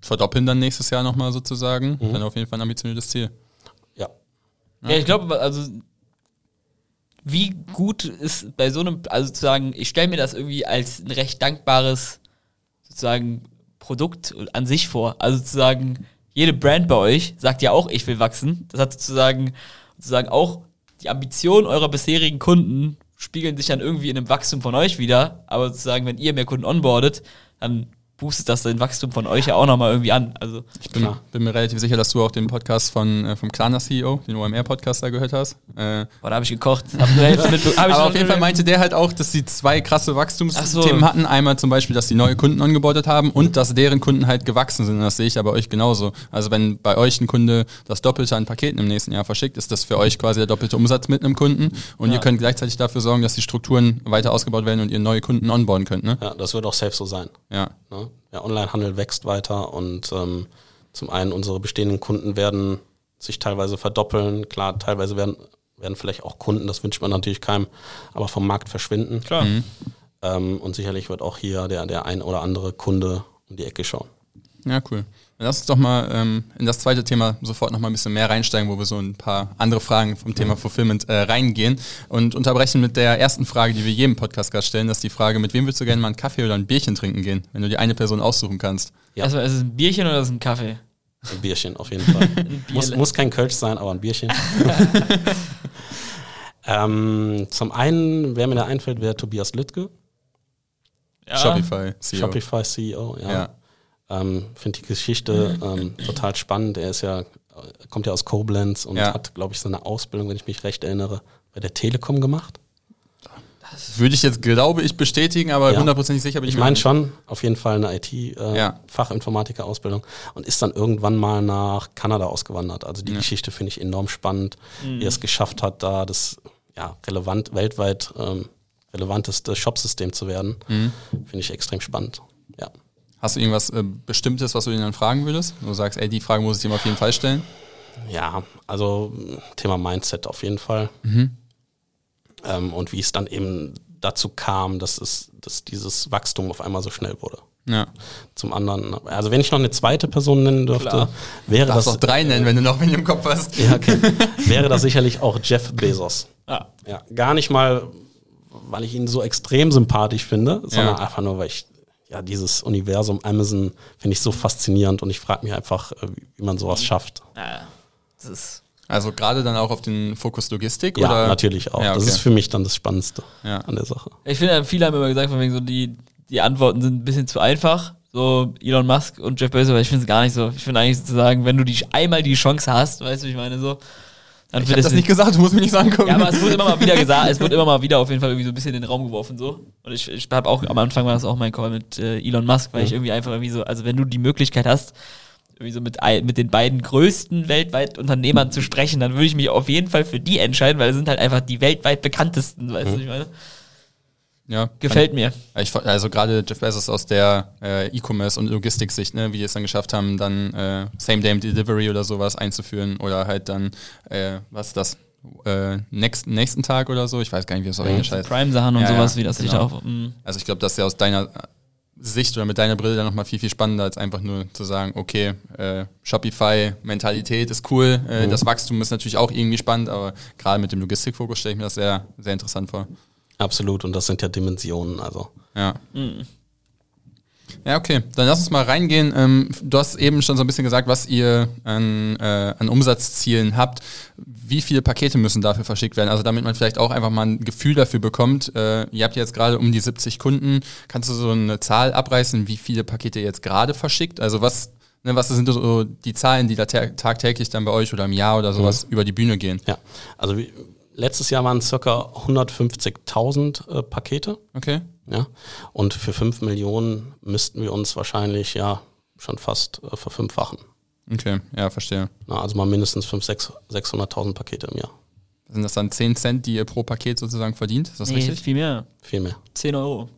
verdoppeln dann nächstes Jahr nochmal sozusagen. Mhm. Dann auf jeden Fall ein ambitioniertes Ziel. Ja, ich glaube, also wie gut ist bei so einem, also sozusagen, ich stelle mir das irgendwie als ein recht dankbares sozusagen Produkt an sich vor. Also sozusagen, jede Brand bei euch sagt ja auch, ich will wachsen. Das hat sozusagen, sozusagen auch die Ambitionen eurer bisherigen Kunden spiegeln sich dann irgendwie in einem Wachstum von euch wieder. Aber sozusagen, wenn ihr mehr Kunden onboardet, dann boostet das den Wachstum von euch ja auch nochmal irgendwie an. Also Ich bin, bin mir relativ sicher, dass du auch den Podcast von, äh, vom Klarna CEO, den OMR-Podcast da gehört hast. Äh, boah, da habe ich gekocht. Hab mit, hab ich aber auf jeden Fall meinte der halt auch, dass sie zwei krasse Ach Wachstumsthemen so. hatten. Einmal zum Beispiel, dass die neue Kunden ongeboardet haben und dass deren Kunden halt gewachsen sind. Und das sehe ich aber euch genauso. Also wenn bei euch ein Kunde das Doppelte an Paketen im nächsten Jahr verschickt, ist das für euch quasi der doppelte Umsatz mit einem Kunden. Und ihr könnt gleichzeitig dafür sorgen, dass die Strukturen weiter ausgebaut werden und ihr neue Kunden onboarden könnt. Ne? Ja, das wird auch safe so sein. Ja. Ne? Der Onlinehandel wächst weiter und ähm, zum einen unsere bestehenden Kunden werden sich teilweise verdoppeln. Klar, teilweise werden, werden vielleicht auch Kunden, das wünscht man natürlich keinem, aber vom Markt verschwinden. Klar. Ähm, und sicherlich wird auch hier der, der ein oder andere Kunde um die Ecke schauen. Ja, cool. Dann lass uns doch mal ähm, in das zweite Thema sofort noch mal ein bisschen mehr reinsteigen, wo wir so ein paar andere Fragen vom Thema Fulfillment äh, reingehen und unterbrechen mit der ersten Frage, die wir jedem Podcast-Gast stellen. Das ist die Frage, mit wem würdest du gerne mal einen Kaffee oder ein Bierchen trinken gehen, wenn du dir eine Person aussuchen kannst? Ja. Erstmal, ist es ein Bierchen oder ist es ein Kaffee? Ein Bierchen auf jeden Fall. muss, muss kein Kölsch sein, aber ein Bierchen. ähm, zum einen, wer mir da einfällt, wäre Tobias Lüttke, Ja. Shopify, CEO. Shopify CEO. Ja. Ja. Ähm, Finde die Geschichte ähm, total spannend. Er ist ja, kommt ja aus Koblenz und Ja. hat, glaube ich, seine Ausbildung, wenn ich mich recht erinnere, bei der Telekom gemacht. Würde ich jetzt, glaube ich, bestätigen, aber Ja. hundertprozentig sicher bin ich Ich mir meine schon, auf jeden Fall eine Ja. IT-Fachinformatiker-Ausbildung und ist dann irgendwann mal nach Kanada ausgewandert. Also die Geschichte finde ich enorm spannend, wie er es geschafft hat, da das ja, relevant, weltweit ähm, relevanteste Shopsystem zu werden. Mhm. Finde ich extrem spannend. Ja. Hast du irgendwas äh, Bestimmtes, was du ihn dann fragen würdest? Wo du sagst, ey, die Frage muss ich ihm auf jeden Fall stellen? Ja, also Thema Mindset auf jeden Fall. Ähm, und wie es dann eben dazu kam, dass es, dass dieses Wachstum auf einmal so schnell wurde. Ja. Zum anderen, also wenn ich noch eine zweite Person nennen dürfte, Klar. wäre Darfst das auch drei nennen, wenn du noch wen im Kopf hast. ja, okay. wäre das sicherlich auch Jeff Bezos. Ah. Ja, gar nicht mal, weil ich ihn so extrem sympathisch finde, sondern Ja. einfach nur, weil ich ja dieses Universum Amazon finde ich so faszinierend und ich frage mich einfach, äh, wie man sowas schafft. Ja. Das ist. Also gerade dann auch auf den Fokus Logistik? Ja, oder? natürlich auch. Ja, Das okay. ist für mich dann das Spannendste Ja. an der Sache. Ich finde, viele haben immer gesagt, von wegen so, die, die Antworten sind ein bisschen zu einfach. So Elon Musk und Jeff Bezos, aber ich finde es gar nicht so. Ich finde eigentlich sozusagen, wenn du die, einmal die Chance hast, weißt du, wie ich meine, so. Dann Ich hab es das nicht gesagt, du musst mich nicht so angucken. Ja, aber es wurde immer mal wieder gesagt, es wurde immer mal wieder auf jeden Fall irgendwie so ein bisschen in den Raum geworfen so. Und ich, ich habe auch am Anfang war das auch mein Call mit äh, Elon Musk, weil ich irgendwie einfach irgendwie so, also wenn du die Möglichkeit hast, irgendwie so mit, mit den beiden größten weltweit Unternehmern zu sprechen, dann würde ich mich auf jeden Fall für die entscheiden, weil das sind halt einfach die weltweit bekanntesten, weißt du, wie ich meine? Ja, Gefällt mir. Ja, Ich, also gerade Jeff Bezos aus der äh, E-Commerce und Logistiksicht, ne, wie die es dann geschafft haben, dann äh, Same-Day-Delivery oder sowas einzuführen oder halt dann, äh, was ist das, äh, next, nächsten Tag oder so, ich weiß gar nicht, wie das auf Englisch heißt. Prime-Sachen und Ja, sowas, ja, wie das sich genau. da auch. mm. Also ich glaube, das ist ja aus deiner Sicht oder mit deiner Brille dann nochmal viel, viel spannender, als einfach nur zu sagen, okay, äh, Shopify-Mentalität ist cool, äh, das Wachstum ist natürlich auch irgendwie spannend, aber gerade mit dem Logistikfokus stelle ich mir das sehr, sehr interessant vor. Absolut. Und das sind ja Dimensionen. Also Ja. Ja, okay. Dann lass uns mal reingehen. Ähm, du hast eben schon so ein bisschen gesagt, was ihr an, äh, an Umsatzzielen habt. Wie viele Pakete müssen dafür verschickt werden? Also damit man vielleicht auch einfach mal ein Gefühl dafür bekommt. Äh, ihr habt jetzt gerade um die 70 Kunden. Kannst du so eine Zahl abreißen, wie viele Pakete ihr jetzt gerade verschickt? Also was, ne, was sind so die Zahlen, die da ta- tagtäglich dann bei euch oder im Jahr oder sowas über die Bühne gehen? ja, also wie, letztes Jahr waren es circa 150.000 äh, Pakete. Okay. Ja? Und für 5 Millionen müssten wir uns wahrscheinlich ja schon fast äh, verfünffachen. Okay, ja, verstehe. Na, also mal mindestens 500.000, 600.000 Pakete im Jahr. Sind das dann 10 Cent, die ihr pro Paket sozusagen verdient? Ist das Nee, richtig? viel mehr. Viel mehr. 10 Euro.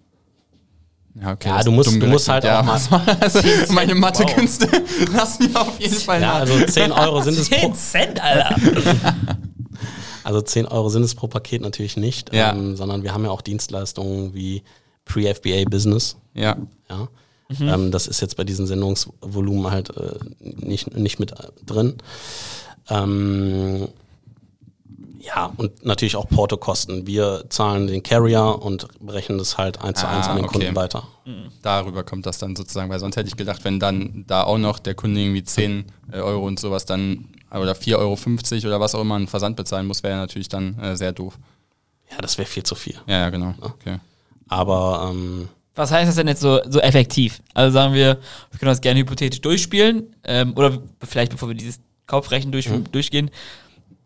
Ja, okay, Ja, du musst- du musst halt auch was war das? Also meine Mathekünste lassen mir auf jeden Fall Ja, nach. also 10 Euro sind es pro, Cent, Alter. also 10 Euro sind es pro Paket natürlich nicht, Ja. ähm, sondern wir haben ja auch Dienstleistungen wie Pre-FBA Business. Ja, Ja. Ähm, das ist jetzt bei diesen Sendungsvolumen halt äh, nicht, nicht mit äh, drin. Ähm, ja, und natürlich auch Portokosten. Wir zahlen den Carrier und berechnen das halt eins zu eins Ah, an den okay. Kunden weiter. darüber kommt das dann sozusagen, weil sonst hätte ich gedacht, wenn dann da auch noch der Kunde irgendwie 10 äh, Euro und sowas dann oder 4,50 Euro oder was auch immer einen Versand bezahlen muss, wäre natürlich dann äh, sehr doof. Ja, das wäre viel zu viel. Ja, ja, genau. Okay. Aber ähm, Was heißt das denn jetzt so, so effektiv? Also sagen wir, wir können das gerne hypothetisch durchspielen, ähm, oder vielleicht bevor wir dieses Kaufrechen durch, Mhm. durchgehen.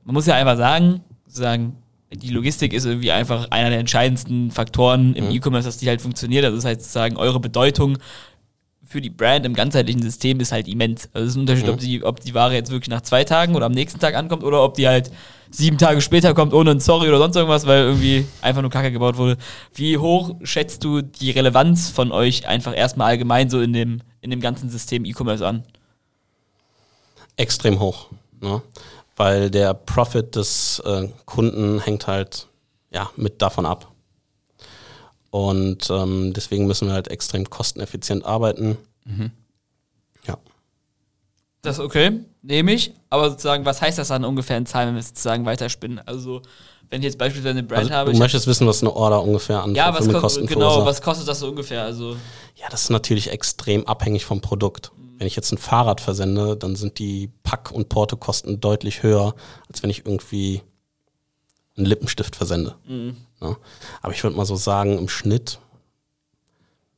Man muss ja einfach sagen, sagen, die Logistik ist irgendwie einfach einer der entscheidendsten Faktoren Mhm. im E-Commerce, dass die halt funktioniert. Also das heißt sozusagen, eure Bedeutung für die Brand im ganzheitlichen System ist halt immens. Also es ist ein Unterschied, Mhm. ob, die, ob die Ware jetzt wirklich nach zwei Tagen oder am nächsten Tag ankommt oder ob die halt sieben Tage später kommt ohne ein Sorry oder sonst irgendwas, weil irgendwie einfach nur Kacke gebaut wurde. Wie hoch schätzt du die Relevanz von euch einfach erstmal allgemein so in dem, in dem ganzen System E-Commerce an? extrem hoch. Ne? Weil der Profit des äh, Kunden hängt halt ja, mit davon ab. Und ähm, deswegen müssen wir halt extrem kosteneffizient arbeiten. Ja. Das ist okay, nehme ich. Aber sozusagen, was heißt das dann ungefähr in Zahlen, wenn wir sozusagen weiterspinnen? Also, wenn ich jetzt beispielsweise eine Brand Also, habe. du möchtest wissen, was eine Order ungefähr an ja, was kostet, genau, was kostet das so ungefähr? Also, Ja, das ist natürlich extrem abhängig vom Produkt. Wenn ich jetzt ein Fahrrad versende, dann sind die Pack- und Portokosten deutlich höher, als wenn ich irgendwie einen Lippenstift versende. Ja. Aber ich würde mal so sagen, im Schnitt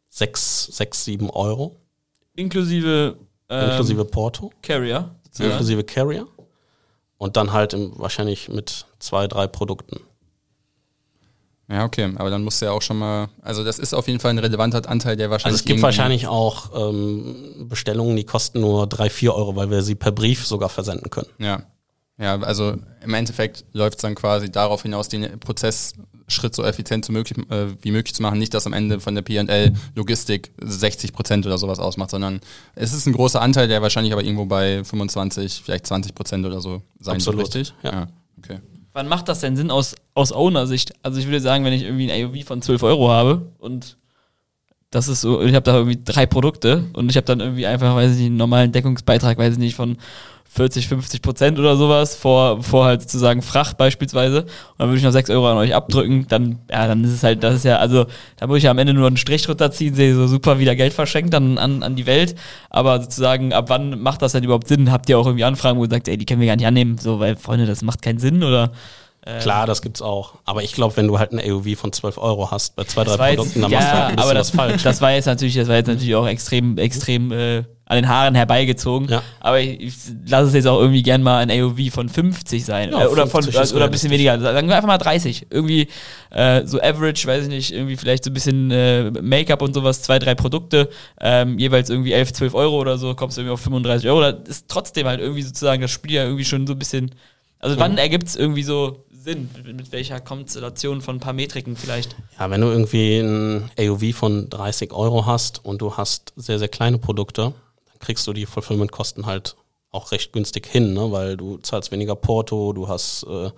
sechs, sechs, sieben Euro, inklusive, ähm, inklusive Porto, Carrier. sozusagen. inklusive Carrier. Und dann halt im, wahrscheinlich mit zwei, drei Produkten. Ja, okay, aber dann musst du ja auch schon mal, also das ist auf jeden Fall ein relevanter Anteil, der Also wahrscheinlich. es gibt wahrscheinlich auch ähm, Bestellungen, die kosten nur drei, vier Euro, weil wir sie per Brief sogar versenden können. Ja. Ja, also im Endeffekt läuft es dann quasi darauf hinaus, den Prozessschritt so effizient zu möglich, äh, wie möglich zu machen. Nicht, dass am Ende von der PL Logistik 60 Prozent oder sowas ausmacht, sondern es ist ein großer Anteil, der wahrscheinlich aber irgendwo bei 25, vielleicht 20 Prozent oder so sein Absolut, wird, richtig? ja. Okay. Wann macht das denn Sinn aus, aus Owner-Sicht? Also ich würde sagen, wenn ich irgendwie ein AOV von 12 Euro habe und das ist so, ich habe da irgendwie drei Produkte und ich habe dann irgendwie einfach, weiß ich nicht, einen normalen Deckungsbeitrag, weiß ich nicht, von 40, 50 Prozent oder sowas vor, vor halt sozusagen Fracht beispielsweise und dann würde ich noch 6 Euro an euch abdrücken, dann, ja, dann ist es halt, das ist ja, also da muss ich ja am Ende nur einen Strich runterziehen, sehe so super wieder Geld verschenkt an, an, an die Welt, aber sozusagen, ab wann macht das denn überhaupt Sinn? Habt ihr auch irgendwie Anfragen, wo ihr sagt, ey, die können wir gar nicht annehmen, so, weil Freunde, das macht keinen Sinn oder? Ähm, Klar, das gibt's auch. Aber ich glaube, wenn du halt ein AOV von 12 Euro hast bei zwei, drei Produkten, dann machst du halt ja, ein aber das, falsch. das war jetzt natürlich, das war jetzt natürlich auch extrem, extrem äh, an den Haaren herbeigezogen. Ja. Aber ich, ich lasse es jetzt auch irgendwie gern mal ein AOV von 50 sein. Ja, äh, oder von 50 ist oder ein bisschen weniger. Sagen wir einfach mal 30. Irgendwie äh, so average, weiß ich nicht, irgendwie vielleicht so ein bisschen äh, Make-up und sowas, zwei, drei Produkte, ähm, jeweils irgendwie 11, 12 Euro oder so, kommst du irgendwie auf 35 Euro. Das ist trotzdem halt irgendwie sozusagen das Spiel ja irgendwie schon so ein bisschen. Also wann ergibt es irgendwie so Sinn? Mit, welcher Konstellation von ein paar Metriken vielleicht? Ja, wenn du irgendwie ein AOV von 30 Euro hast und du hast sehr, sehr kleine Produkte, dann kriegst du die Fulfillment-Kosten halt auch recht günstig hin, ne? weil du zahlst weniger Porto, du hast äh,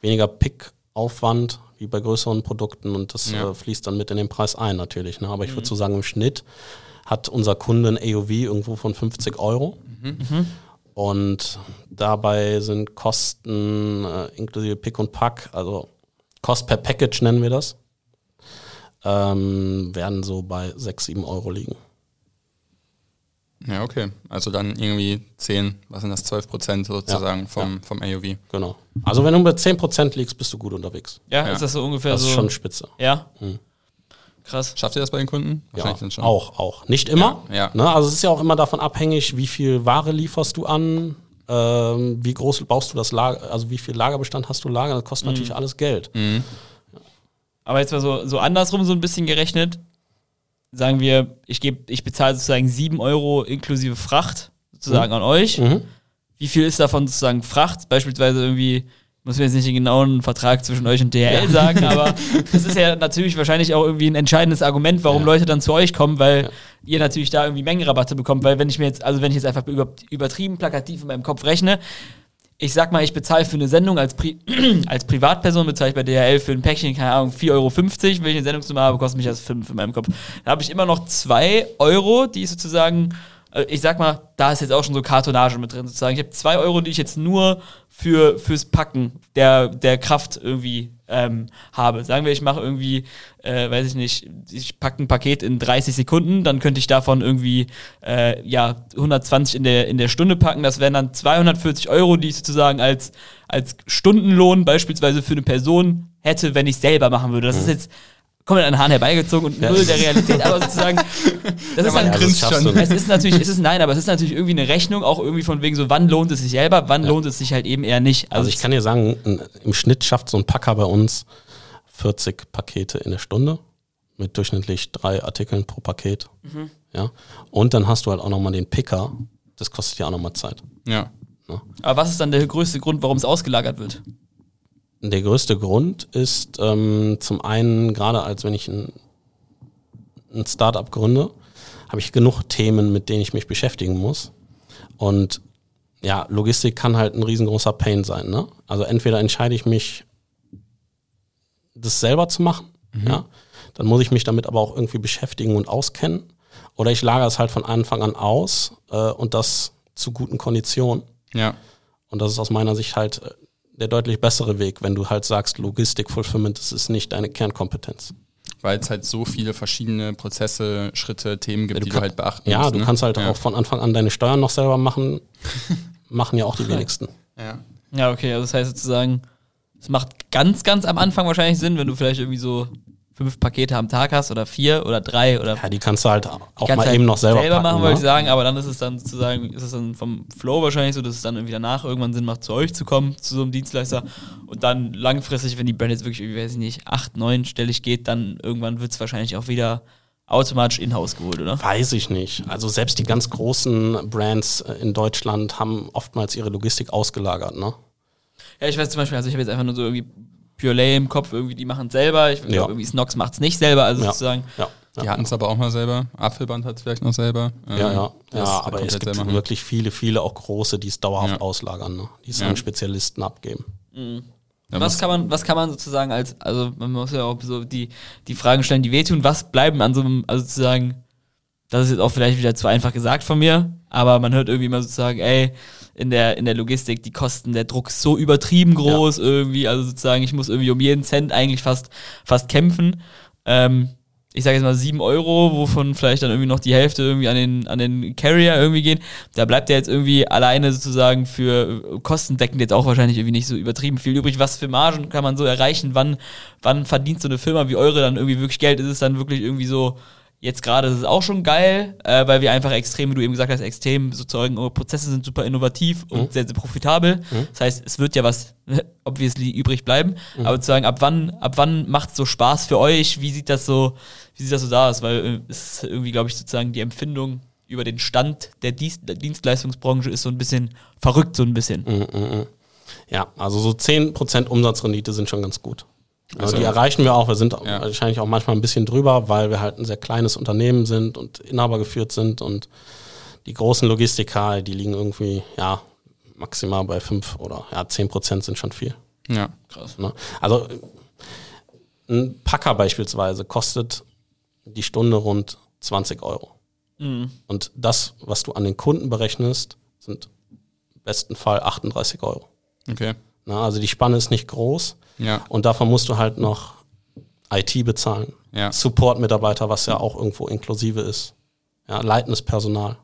weniger Pick-Aufwand wie bei größeren Produkten und das Ja. äh, fließt dann mit in den Preis ein natürlich. Ne? Aber ich würde so sagen, im Schnitt hat unser Kunde ein AOV irgendwo von 50 Euro. Und dabei sind Kosten äh, inklusive Pick und Pack, also Cost per Package nennen wir das, ähm, werden so bei 6, 7 Euro liegen. Ja, okay. Also dann irgendwie 10, was sind das, 12 Prozent sozusagen Ja, vom, vom AOV. Genau. Also wenn du bei 10% liegst, bist du gut unterwegs. Ja, Ja. ist das so ungefähr Das so? ist schon spitze. Ja. Hm. Krass. Schafft ihr das bei den Kunden? Ja, dann schon. auch, auch. Nicht immer. Ja, ja. Ne? Also es ist ja auch immer davon abhängig, wie viel Ware lieferst du an, ähm, wie groß baust du das Lager, also wie viel Lagerbestand hast du Lager, das kostet natürlich alles Geld. Mhm. Aber jetzt mal so, so andersrum so ein bisschen gerechnet. Sagen wir, ich gebe, ich bezahle sozusagen 7 Euro inklusive Fracht sozusagen an euch. Mhm. Wie viel ist davon sozusagen Fracht? Beispielsweise irgendwie, muss mir jetzt nicht den genauen Vertrag zwischen euch und DHL sagen, aber das ist ja natürlich wahrscheinlich auch irgendwie ein entscheidendes Argument, warum Ja. Leute dann zu euch kommen, weil Ja. ihr natürlich da irgendwie Mengenrabatte bekommt, weil wenn ich mir jetzt, also wenn ich jetzt einfach über, übertrieben plakativ in meinem Kopf rechne, ich sag mal, ich bezahle für eine Sendung als, Pri als Privatperson, bezahle ich bei DHL für ein Päckchen, keine Ahnung, 4,50 Euro. Wenn ich eine Sendungsnummer habe, kostet mich das 5 in meinem Kopf. Da habe ich immer noch 2 Euro, die ich sozusagen, ich sag mal, da ist jetzt auch schon so Kartonage mit drin sozusagen. Ich habe 2 Euro, die ich jetzt nur für, fürs Packen der, der Kraft irgendwie ähm, habe. Sagen wir, ich mache irgendwie, äh, weiß ich nicht, ich packe ein Paket in 30 Sekunden, dann könnte ich davon irgendwie äh, ja 120 in der, in der Stunde packen. Das wären dann 240 Euro, die ich sozusagen als, als Stundenlohn beispielsweise für eine Person hätte, wenn ich selber machen würde. Das ist jetzt komplett an den Haaren herbeigezogen und null der Realität, aber sozusagen, das ist man dann, grinst schaffst schon. es ist natürlich, es ist nein, aber es ist natürlich irgendwie eine Rechnung, auch irgendwie von wegen so, wann lohnt es sich selber, wann lohnt es sich halt eben eher nicht. Also ich kann dir sagen, im Schnitt schafft so ein Packer bei uns 40 Pakete in der Stunde mit durchschnittlich drei Artikeln pro Paket. Ja. Und dann hast du halt auch nochmal den Picker. Das kostet ja auch nochmal Zeit. Ja. aber was ist dann der größte Grund, warum es ausgelagert wird? Der größte Grund ist ähm, zum einen, gerade als wenn ich ein, ein Startup gründe, habe ich genug Themen, mit denen ich mich beschäftigen muss. Und ja, Logistik kann halt ein riesengroßer Pain sein. Ne? Also entweder entscheide ich mich, das selber zu machen, ja, dann muss ich mich damit aber auch irgendwie beschäftigen und auskennen. Oder ich lagere es halt von Anfang an aus äh, und das zu guten Konditionen. Ja. Und das ist aus meiner Sicht halt äh, der deutlich bessere Weg, wenn du halt sagst, Logistik, Fulfillment, das ist nicht deine Kernkompetenz. Weil es halt so viele verschiedene Prozesse, Schritte, Themen gibt, Ja, du die kann- du halt beachten Ja, musst. du ne? kannst halt ja. auch von Anfang an deine Steuern noch selber machen. machen ja auch die wenigsten. Ja. Ja, okay, also das heißt sozusagen, es macht ganz, ganz am Anfang wahrscheinlich Sinn, wenn du vielleicht irgendwie so fünf Pakete am Tag hast oder vier oder drei oder Ja, die kannst du halt auch mal halt eben noch selber, packen, machen, wollte ich ne? sagen, aber dann ist es dann sozusagen, ist es dann vom Flow wahrscheinlich so, dass es dann irgendwie danach irgendwann Sinn macht, zu euch zu kommen, zu so einem Dienstleister und dann langfristig, wenn die Brand jetzt wirklich, weiß ich nicht, acht, neunstellig geht, dann irgendwann wird es wahrscheinlich auch wieder automatisch in-house geholt, oder? Weiß ich nicht. Also selbst die ganz großen Brands äh, in Deutschland haben oftmals ihre Logistik ausgelagert, ne? Ja, ich weiß zum Beispiel, also ich habe jetzt einfach nur so irgendwie Pure Lay im Kopf, irgendwie, die machen es selber, ich glaube Ja. irgendwie Snox macht es nicht selber, also Ja. sozusagen, Ja. Die Ja, hatten es aber auch mal selber. Apfelband hat es vielleicht noch selber. Ähm, ja, ja. ja aber es gibt wirklich viele, viele auch große, die es dauerhaft Ja. auslagern, ne? Die es Ja. an Spezialisten abgeben. Ja, was was- kann man, was kann man sozusagen als, also man muss ja auch so die, die Fragen stellen, die wehtun, was bleiben an so einem, also sozusagen, das ist jetzt auch vielleicht wieder zu einfach gesagt von mir, aber man hört irgendwie immer sozusagen, ey, in der, in der Logistik, die Kosten, der Druck ist so übertrieben groß irgendwie, also sozusagen, ich muss irgendwie um jeden Cent eigentlich fast, fast kämpfen. Ähm, ich sage jetzt mal sieben Euro, wovon vielleicht dann irgendwie noch die Hälfte irgendwie an den, an den Carrier irgendwie gehen. Da bleibt ja jetzt irgendwie alleine sozusagen für kostendeckend jetzt auch wahrscheinlich irgendwie nicht so übertrieben viel übrig. Was für Margen kann man so erreichen? Wann, wann verdient so eine Firma wie eure dann irgendwie wirklich Geld? Ist es dann wirklich irgendwie so, jetzt gerade ist es auch schon geil, äh, weil wir einfach extrem, wie du eben gesagt hast, extrem sozusagen, eure Prozesse sind super innovativ und sehr, sehr profitabel. Das heißt, es wird ja was obviously übrig bleiben. Aber sozusagen, ab wann, ab wann macht es so Spaß für euch? Wie sieht das so, wie sieht das so da aus? Weil äh, es ist irgendwie, glaube ich, sozusagen die Empfindung über den Stand der Dienst Dienstleistungsbranche ist so ein bisschen verrückt, so ein bisschen. Mhm. Ja, also so 10% Umsatzrendite sind schon ganz gut. Also Also- die erreichen wir auch. Wir sind Ja. wahrscheinlich auch manchmal ein bisschen drüber, weil wir halt ein sehr kleines Unternehmen sind und Inhaber geführt sind und die großen Logistiker, die liegen irgendwie, ja, maximal bei 5 oder ja, 10% sind schon viel. Ja. Krass. Ne? Also ein Packer beispielsweise kostet die Stunde rund 20 Euro. Mhm. Und das, was du an den Kunden berechnest, sind im besten Fall 38 Euro. Okay. Na, also die Spanne ist nicht groß Ja. und davon musst du halt noch IT bezahlen, Ja. Support-Mitarbeiter, was ja auch irgendwo inklusive ist, ja, leitendes Personal.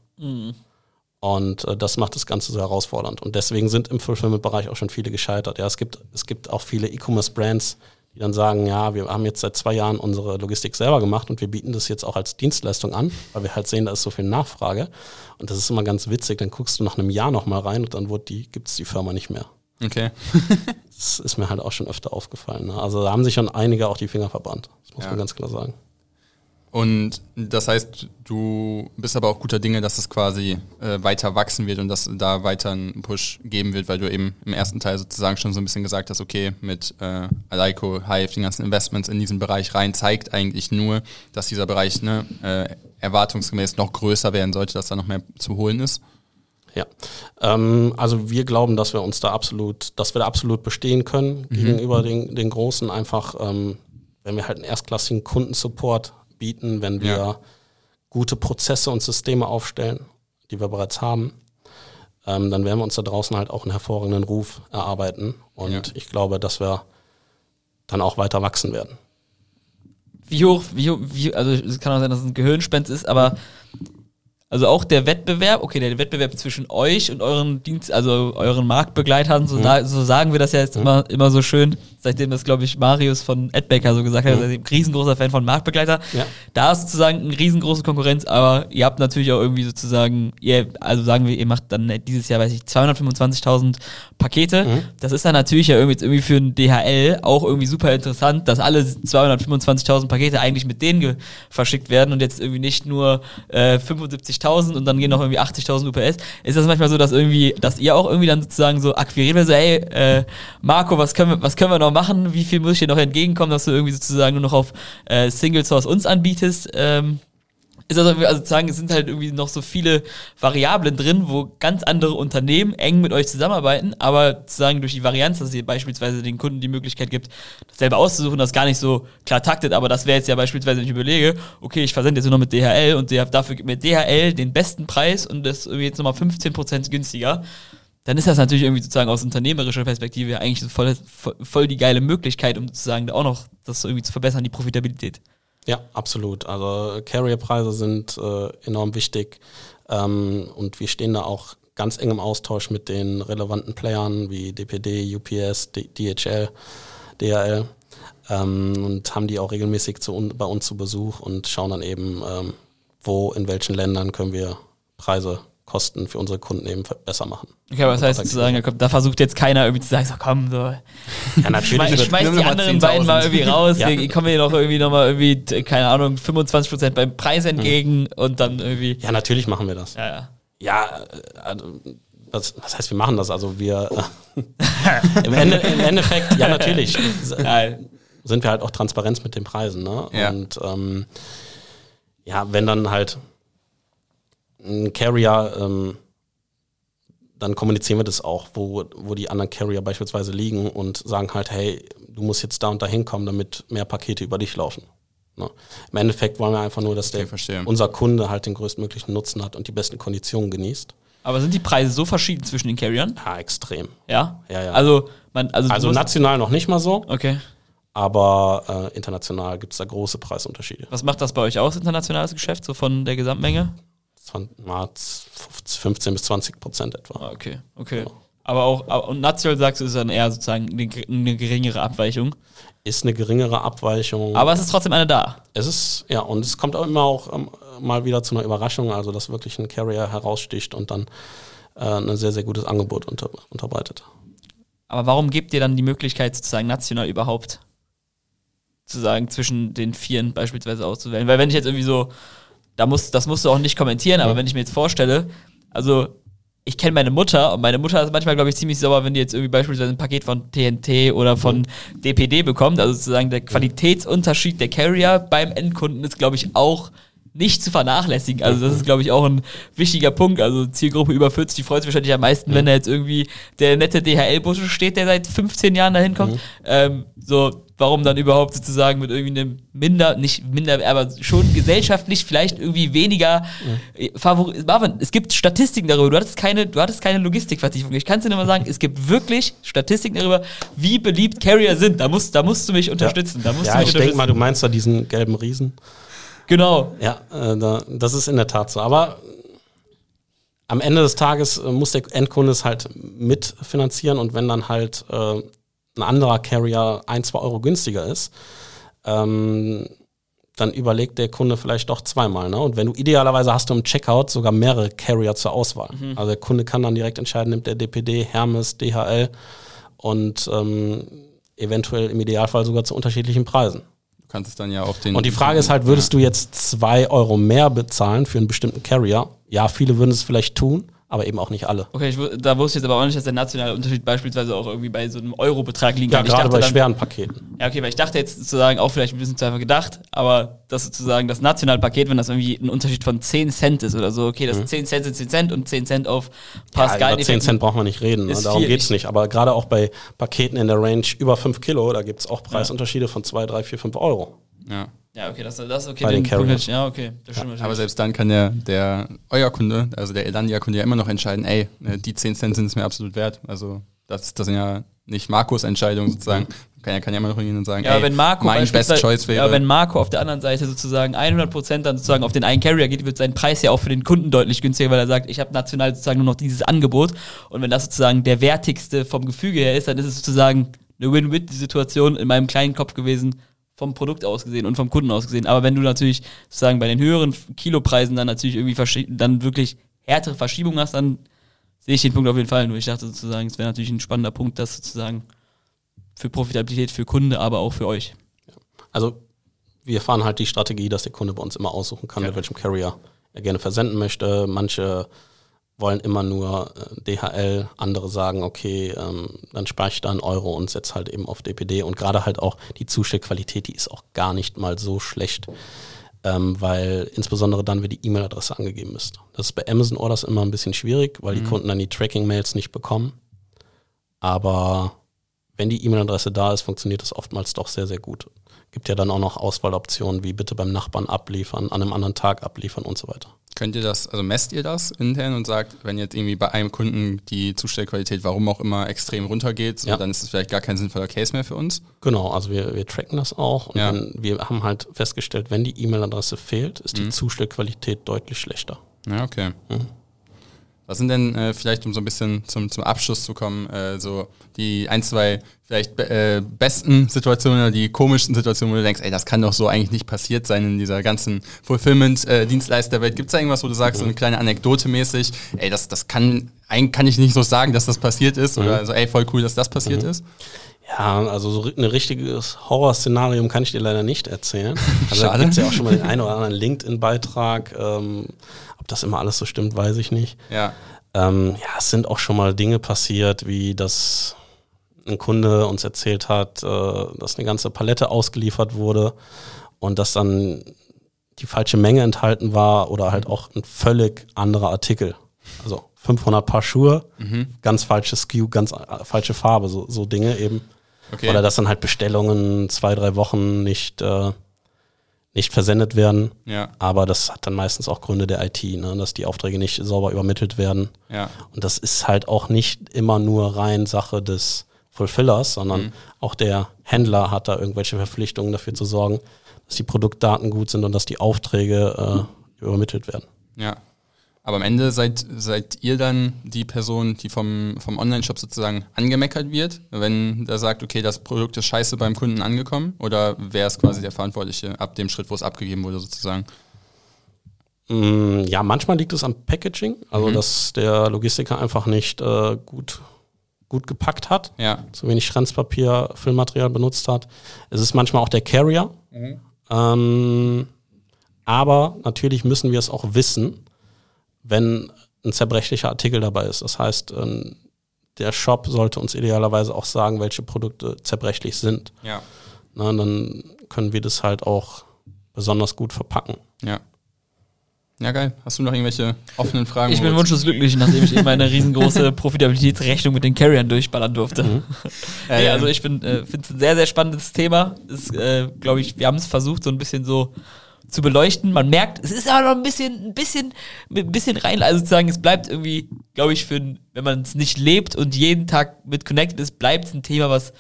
Und äh, das macht das Ganze so herausfordernd. Und deswegen sind im Fulfillment-Bereich auch schon viele gescheitert. Ja, es gibt, es gibt auch viele E-Commerce-Brands, die dann sagen, ja, wir haben jetzt seit zwei Jahren unsere Logistik selber gemacht und wir bieten das jetzt auch als Dienstleistung an, weil wir halt sehen, da ist so viel Nachfrage. Und das ist immer ganz witzig, dann guckst du nach einem Jahr nochmal rein und dann wird die, gibt's die Firma nicht mehr. Okay. Das ist mir halt auch schon öfter aufgefallen. Ne? Also da haben sich schon einige auch die Finger verbrannt. Das muss Ja. man ganz klar sagen. Und das heißt, du bist aber auch guter Dinge, dass es quasi äh, weiter wachsen wird und dass da weiter einen Push geben wird, weil du eben im ersten Teil sozusagen schon so ein bisschen gesagt hast, okay, mit äh, Alaiko, Hive, den ganzen Investments in diesen Bereich rein, zeigt eigentlich nur, dass dieser Bereich ne, äh, erwartungsgemäß noch größer werden sollte, dass da noch mehr zu holen ist. Ja, ähm, also wir glauben, dass wir uns da absolut, dass wir da absolut bestehen können gegenüber den, den Großen. Einfach, ähm, wenn wir halt einen erstklassigen Kundensupport bieten, wenn wir Ja. gute Prozesse und Systeme aufstellen, die wir bereits haben, ähm, dann werden wir uns da draußen halt auch einen hervorragenden Ruf erarbeiten. Und Ja. ich glaube, dass wir dann auch weiter wachsen werden. Wie hoch, wie, wie, also es kann auch sein, dass es ein Gehirnspenst ist, aber Also auch der Wettbewerb, okay, der Wettbewerb zwischen euch und euren Dienst, also euren Marktbegleitern, so, da, so sagen wir das ja jetzt immer, immer so schön, seitdem das, glaube ich, Marius von Edbecker so gesagt hat, er ist ein riesengroßer Fan von Marktbegleiter. Ja. Da ist sozusagen eine riesengroße Konkurrenz, aber ihr habt natürlich auch irgendwie sozusagen, ihr, also sagen wir, ihr macht dann dieses Jahr, weiß ich, 225.000 Pakete. Das ist dann natürlich ja irgendwie, jetzt irgendwie für ein DHL auch irgendwie super interessant, dass alle 225.000 Pakete eigentlich mit denen verschickt werden und jetzt irgendwie nicht nur äh, 75.000 und dann gehen noch irgendwie 80.000 UPS. Ist das manchmal so, dass irgendwie, dass ihr auch irgendwie dann sozusagen so akquiriert werdet, so, ey, äh, Marco, was können wir, was können wir noch machen? Wie viel muss ich dir noch entgegenkommen, dass du irgendwie sozusagen nur noch auf äh, Single Source uns anbietest? Ähm, ist also, also sozusagen, es sind halt irgendwie noch so viele Variablen drin, wo ganz andere Unternehmen eng mit euch zusammenarbeiten, aber sozusagen durch die Varianz, dass ihr beispielsweise den Kunden die Möglichkeit gibt, das selber auszusuchen, das gar nicht so klar taktet, aber das wäre jetzt ja beispielsweise, wenn ich überlege, okay, ich versende jetzt nur noch mit DHL und dafür gibt mir DHL den besten Preis und das ist irgendwie jetzt nochmal 15% günstiger. Dann ist das natürlich irgendwie sozusagen aus unternehmerischer Perspektive ja eigentlich voll, voll, die geile Möglichkeit, um sozusagen auch noch das irgendwie zu verbessern, die Profitabilität. Ja, absolut. Also Carrier-Preise sind äh, enorm wichtig ähm, und wir stehen da auch ganz eng im Austausch mit den relevanten Playern wie DPD, UPS, D DHL, DHL ähm, und haben die auch regelmäßig zu bei uns zu Besuch und schauen dann eben, ähm, wo, in welchen Ländern können wir Preise, Kosten für unsere Kunden eben besser machen. Okay, aber das heißt sozusagen, da, versucht jetzt keiner irgendwie zu sagen, so komm, so. Ja, Ich natürlich. schmeiß Nimm die anderen beiden mal 10.000. irgendwie raus, Ja. wir kommen hier noch irgendwie nochmal irgendwie, keine Ahnung, 25% beim Preis entgegen und dann irgendwie. ja, natürlich machen wir das. Ja, ja. Ja, also, das, das heißt, wir machen das. Also wir im, Ende, im Endeffekt, ja natürlich, sind wir halt auch Transparenz mit den Preisen. Ne? Ja. Und ähm, ja, wenn dann halt ein Carrier, ähm, dann kommunizieren wir das auch, wo, wo die anderen Carrier beispielsweise liegen und sagen halt, hey, du musst jetzt da und da hinkommen, damit mehr Pakete über dich laufen. Ne? Im Endeffekt wollen wir einfach nur, dass der, Okay, unser Kunde halt den größtmöglichen Nutzen hat und die besten Konditionen genießt. Aber sind die Preise so verschieden zwischen den Carriern? Ja, extrem. Ja? Ja, ja. Also, man, also, Also national noch nicht mal so, Okay. aber äh, international gibt es da große Preisunterschiede. Was macht das bei euch aus, internationales Geschäft, so von der Gesamtmenge? Zwan- na, z- 15 bis 20 Prozent etwa. Ah, okay, okay. Aber auch, und national sagst du, ist dann eher sozusagen eine, ge- eine geringere Abweichung. Ist eine geringere Abweichung. Aber es ist trotzdem eine da. es ist, ja, und es kommt auch immer auch ähm, mal wieder zu einer Überraschung, also dass wirklich ein Carrier heraussticht und dann äh, ein sehr, sehr gutes Angebot unter, unterbreitet. Aber warum gebt ihr dann die Möglichkeit, sozusagen national überhaupt zu sagen, zwischen den Vieren beispielsweise auszuwählen? Weil wenn ich jetzt irgendwie so, da muss, das musst du auch nicht kommentieren, aber wenn ich mir jetzt vorstelle, also ich kenne meine Mutter und meine Mutter ist manchmal, glaube ich, ziemlich sauer, wenn die jetzt irgendwie beispielsweise ein Paket von TNT oder von DPD bekommt. Also sozusagen der Qualitätsunterschied der Carrier beim Endkunden ist, glaube ich, auch nicht zu vernachlässigen. Also das ist, glaube ich, auch ein wichtiger Punkt. Also Zielgruppe über 40, die freut sich wahrscheinlich am meisten, wenn da jetzt irgendwie der nette DHL-Busse steht, der seit 15 Jahren dahin kommt. Ähm, so, warum dann überhaupt sozusagen mit irgendwie einem minder, nicht minder, aber schon gesellschaftlich vielleicht irgendwie weniger äh, Favori Marvin, es gibt Statistiken darüber. Du hattest keine, du hattest keine Logistikvertiefung. Ich kann es dir nur mal sagen, es gibt wirklich Statistiken darüber, wie beliebt Carrier sind. Da musst, da musst du mich unterstützen. Da musst du Ja, mich ich denke mal, du meinst da diesen gelben Riesen. Genau. Ja, äh, da, das ist in der Tat so. Aber am Ende des Tages äh, muss der Endkunde es halt mitfinanzieren und wenn dann halt äh, ein anderer Carrier ein, zwei Euro günstiger ist, ähm, dann überlegt der Kunde vielleicht doch zweimal. Ne? Und wenn du idealerweise hast du im Checkout sogar mehrere Carrier zur Auswahl. Also der Kunde kann dann direkt entscheiden, nimmt der DPD, Hermes, DHL und ähm, eventuell im Idealfall sogar zu unterschiedlichen Preisen. Kannst es dann ja auf den. Und die Frage ist halt, würdest du jetzt zwei Euro mehr bezahlen für einen bestimmten Carrier? Ja, viele würden es vielleicht tun, aber eben auch nicht alle. Okay, ich, da wusste ich jetzt aber auch nicht, dass der nationale Unterschied beispielsweise auch irgendwie bei so einem Euro-Betrag liegen Ja, kann. Ich gerade bei dann- schweren Paketen. Ja, okay, weil ich dachte jetzt sozusagen auch vielleicht ein bisschen zu einfach gedacht, aber das sozusagen das Nationalpaket, wenn das irgendwie ein Unterschied von 10 Cent ist oder so, okay, das 10 Cent sind 10 Cent und 10 Cent auf Mhm. Ja, Pascal. über 10 Cent braucht man nicht reden, ne? darum viel. geht's nicht. Aber gerade auch bei Paketen in der Range über 5 Kilo, da gibt's auch Preisunterschiede von 2, 3, 4, 5 Euro. Ja. Ja, okay, das, das okay. Bei den Punkt Carriers. Ja, okay, das stimmt Aber natürlich. selbst dann kann der, der euer Kunde, also der Elandia-Kunde ja immer noch entscheiden, ey, ne, die 10 Cent sind es mir absolut wert. Also das, das sind ja nicht Markus Entscheidungen sozusagen. Kann ja, kann ja immer noch hingehen und sagen, Ja, ey, wenn Marco mein Best Choice wäre. Ja, wenn Marco auf der anderen Seite sozusagen 100% dann sozusagen auf den einen Carrier geht, wird sein Preis ja auch für den Kunden deutlich günstiger, weil er sagt, ich habe national sozusagen nur noch dieses Angebot. Und wenn das sozusagen der wertigste vom Gefüge her ist, dann ist es sozusagen eine Win-Win-Situation in meinem kleinen Kopf gewesen, vom Produkt aus gesehen und vom Kunden aus gesehen. Aber wenn du natürlich sozusagen bei den höheren Kilopreisen dann natürlich irgendwie dann wirklich härtere Verschiebungen hast, dann sehe ich den Punkt auf jeden Fall. Nur ich dachte sozusagen, es wäre natürlich ein spannender Punkt, das sozusagen für Profitabilität für Kunde, aber auch für euch. Also wir fahren halt die Strategie, dass der Kunde bei uns immer aussuchen kann, mit welchem Carrier er gerne versenden möchte. Manche wollen immer nur äh, DHL, andere sagen, okay, ähm, dann spare ich da einen Euro und setze halt eben auf DPD. Und gerade halt auch die Zustellqualität, die ist auch gar nicht mal so schlecht, ähm, weil insbesondere dann, wenn die E-Mail-Adresse angegeben ist. Das ist bei Amazon Orders immer ein bisschen schwierig, weil die Kunden dann die Tracking-Mails nicht bekommen. Aber wenn die E-Mail-Adresse da ist, funktioniert das oftmals doch sehr, sehr gut. Gibt ja dann auch noch Auswahloptionen wie bitte beim Nachbarn abliefern, an einem anderen Tag abliefern und so weiter. Könnt ihr das, also messt ihr das intern und sagt, wenn jetzt irgendwie bei einem Kunden die Zustellqualität, warum auch immer, extrem runtergeht, so, Ja. dann ist es vielleicht gar kein sinnvoller Case mehr für uns? Genau, also wir, wir tracken das auch und Ja. wenn, wir haben halt festgestellt, wenn die E-Mail-Adresse fehlt, ist die Zustellqualität deutlich schlechter. Ja, okay. Was sind denn äh, vielleicht, um so ein bisschen zum, zum Abschluss zu kommen, äh, so die ein, zwei vielleicht äh, besten Situationen oder die komischsten Situationen, wo du denkst, ey, das kann doch so eigentlich nicht passiert sein in dieser ganzen Fulfillment-Dienstleisterwelt. Gibt es da irgendwas, wo du sagst, so eine kleine Anekdote mäßig, ey, das, das kann, eigentlich kann ich nicht so sagen, dass das passiert ist oder so, ey, voll cool, dass das passiert ist? Ja, also so ein richtiges Horrorszenarium kann ich dir leider nicht erzählen. Also da Schade. gibt es ja auch schon mal den einen oder anderen LinkedIn-Beitrag. Ähm, ob das immer alles so stimmt, weiß ich nicht. Ja. Ähm, ja, es sind auch schon mal Dinge passiert, wie dass ein Kunde uns erzählt hat, äh, dass eine ganze Palette ausgeliefert wurde und dass dann die falsche Menge enthalten war oder halt auch ein völlig anderer Artikel. Also 500 Paar Schuhe, ganz falsches SKU, ganz äh, falsche Farbe, so, so Dinge eben. Okay. Oder dass dann halt Bestellungen zwei, drei Wochen nicht, äh, nicht versendet werden. Ja. Aber das hat dann meistens auch Gründe der IT, ne? dass die Aufträge nicht sauber übermittelt werden. Ja. Und das ist halt auch nicht immer nur rein Sache des Fulfillers, sondern auch der Händler hat da irgendwelche Verpflichtungen dafür zu sorgen, dass die Produktdaten gut sind und dass die Aufträge äh, übermittelt werden. Ja. Aber am Ende seid, seid ihr dann die Person, die vom, vom Online-Shop sozusagen angemeckert wird, wenn der sagt, okay, das Produkt ist scheiße beim Kunden angekommen? Oder wer ist quasi der Verantwortliche ab dem Schritt, wo es abgegeben wurde sozusagen? Mm, Ja, manchmal liegt es am Packaging, also dass der Logistiker einfach nicht äh, gut, gut gepackt hat, Ja. zu wenig Schranzpapier, Füllmaterial benutzt hat. Es ist manchmal auch der Carrier. Ähm, aber natürlich müssen wir es auch wissen, wenn ein zerbrechlicher Artikel dabei ist. Das heißt, ähm, der Shop sollte uns idealerweise auch sagen, welche Produkte zerbrechlich sind. Ja. Na, dann können wir das halt auch besonders gut verpacken. Ja. Ja, geil. Hast du noch irgendwelche offenen Fragen? Ich bin wunschlos glücklich, nachdem ich eben eine riesengroße Profitabilitätsrechnung mit den Carriern durchballern durfte. nee, Ähm, also ich äh, finde es ein sehr, sehr spannendes Thema. Ist, äh, glaube ich, wir haben es versucht, so ein bisschen so zu beleuchten. Man merkt, es ist aber noch ein bisschen, ein bisschen, ein bisschen rein. Also sozusagen, es bleibt irgendwie, glaube ich, für, wenn man es nicht lebt und jeden Tag mit connected ist, bleibt es ein Thema, was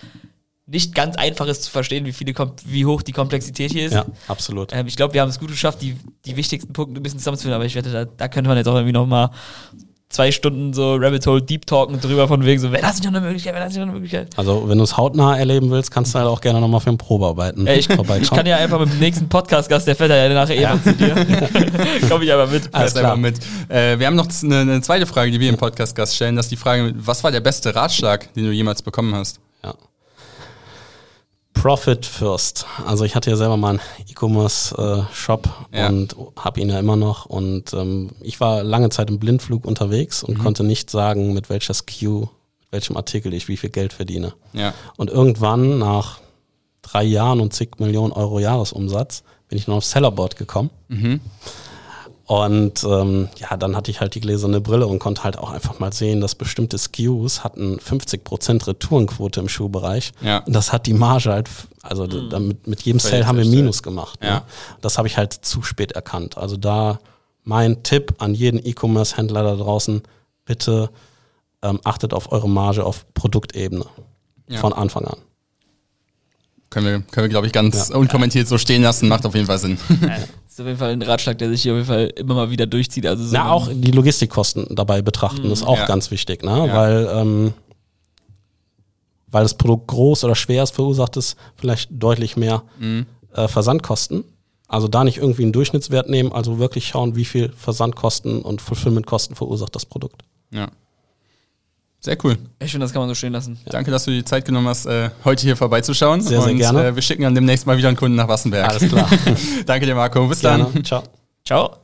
nicht ganz einfach ist zu verstehen, wie viele, wie hoch die Komplexität hier ist. Ja, absolut. Ähm, ich glaube, wir haben es gut geschafft, die, die wichtigsten Punkte ein bisschen zusammenzuführen, aber ich wette, da, da könnte man jetzt auch irgendwie noch mal zwei Stunden so Rabbit Hole Deep Talken drüber von wegen so, wäre das nicht noch eine Möglichkeit, wäre das nicht noch eine Möglichkeit? Also wenn du es hautnah erleben willst, kannst du halt auch gerne nochmal für ein Probearbeiten Äh, ich, ich kann ja einfach mit dem nächsten Podcast-Gast, der fährt ja nachher eh mal zu dir. Komm ich aber mit. Alles klar. klar. mit. Äh, wir haben noch eine, eine zweite Frage, die wir im Podcast-Gast stellen. Das ist die Frage, was war der beste Ratschlag, den du jemals bekommen hast? Ja. Profit first. Also ich hatte ja selber mal einen E-Commerce-Shop Ja. und habe ihn ja immer noch. Und ähm, ich war lange Zeit im Blindflug unterwegs und konnte nicht sagen, mit welcher SKU, mit welchem Artikel ich wie viel Geld verdiene. Ja. Und irgendwann nach drei Jahren und zig Millionen Euro Jahresumsatz bin ich noch auf Sellerboard gekommen. Und ähm, ja, dann hatte ich halt die gläserne Brille und konnte halt auch einfach mal sehen, dass bestimmte SKUs hatten 50% Retourenquote im Schuhbereich. Ja. Und das hat die Marge halt, also d- damit, mit jedem Sale haben wir. Minus gemacht. Ne? Ja. Das habe ich halt zu spät erkannt. Also da mein Tipp an jeden E-Commerce-Händler da draußen, bitte ähm, achtet auf eure Marge auf Produktebene Ja. von Anfang an. Können wir, können wir glaube ich, ganz ja. unkommentiert so stehen lassen. Macht auf jeden Fall Sinn. Ja, das ist auf jeden Fall ein Ratschlag, der sich hier auf jeden Fall immer mal wieder durchzieht. Also so Na, auch die Logistikkosten dabei betrachten, mhm. ist auch ja. ganz wichtig, ne? Weil, ähm, weil das Produkt groß oder schwer ist, verursacht es vielleicht deutlich mehr mhm. äh, Versandkosten. Also da nicht irgendwie einen Durchschnittswert nehmen, also wirklich schauen, wie viel Versandkosten und Fulfillmentkosten verursacht das Produkt. Ja. Sehr cool. Ich finde, das kann man so stehen lassen. Ja. Danke, dass du die Zeit genommen hast, äh, heute hier vorbeizuschauen. Sehr, sehr und, gerne. Äh, wir schicken dann demnächst mal wieder einen Kunden nach Wassenberg. Alles klar. Danke dir, Marco. Bis gerne. dann. Ciao. Ciao.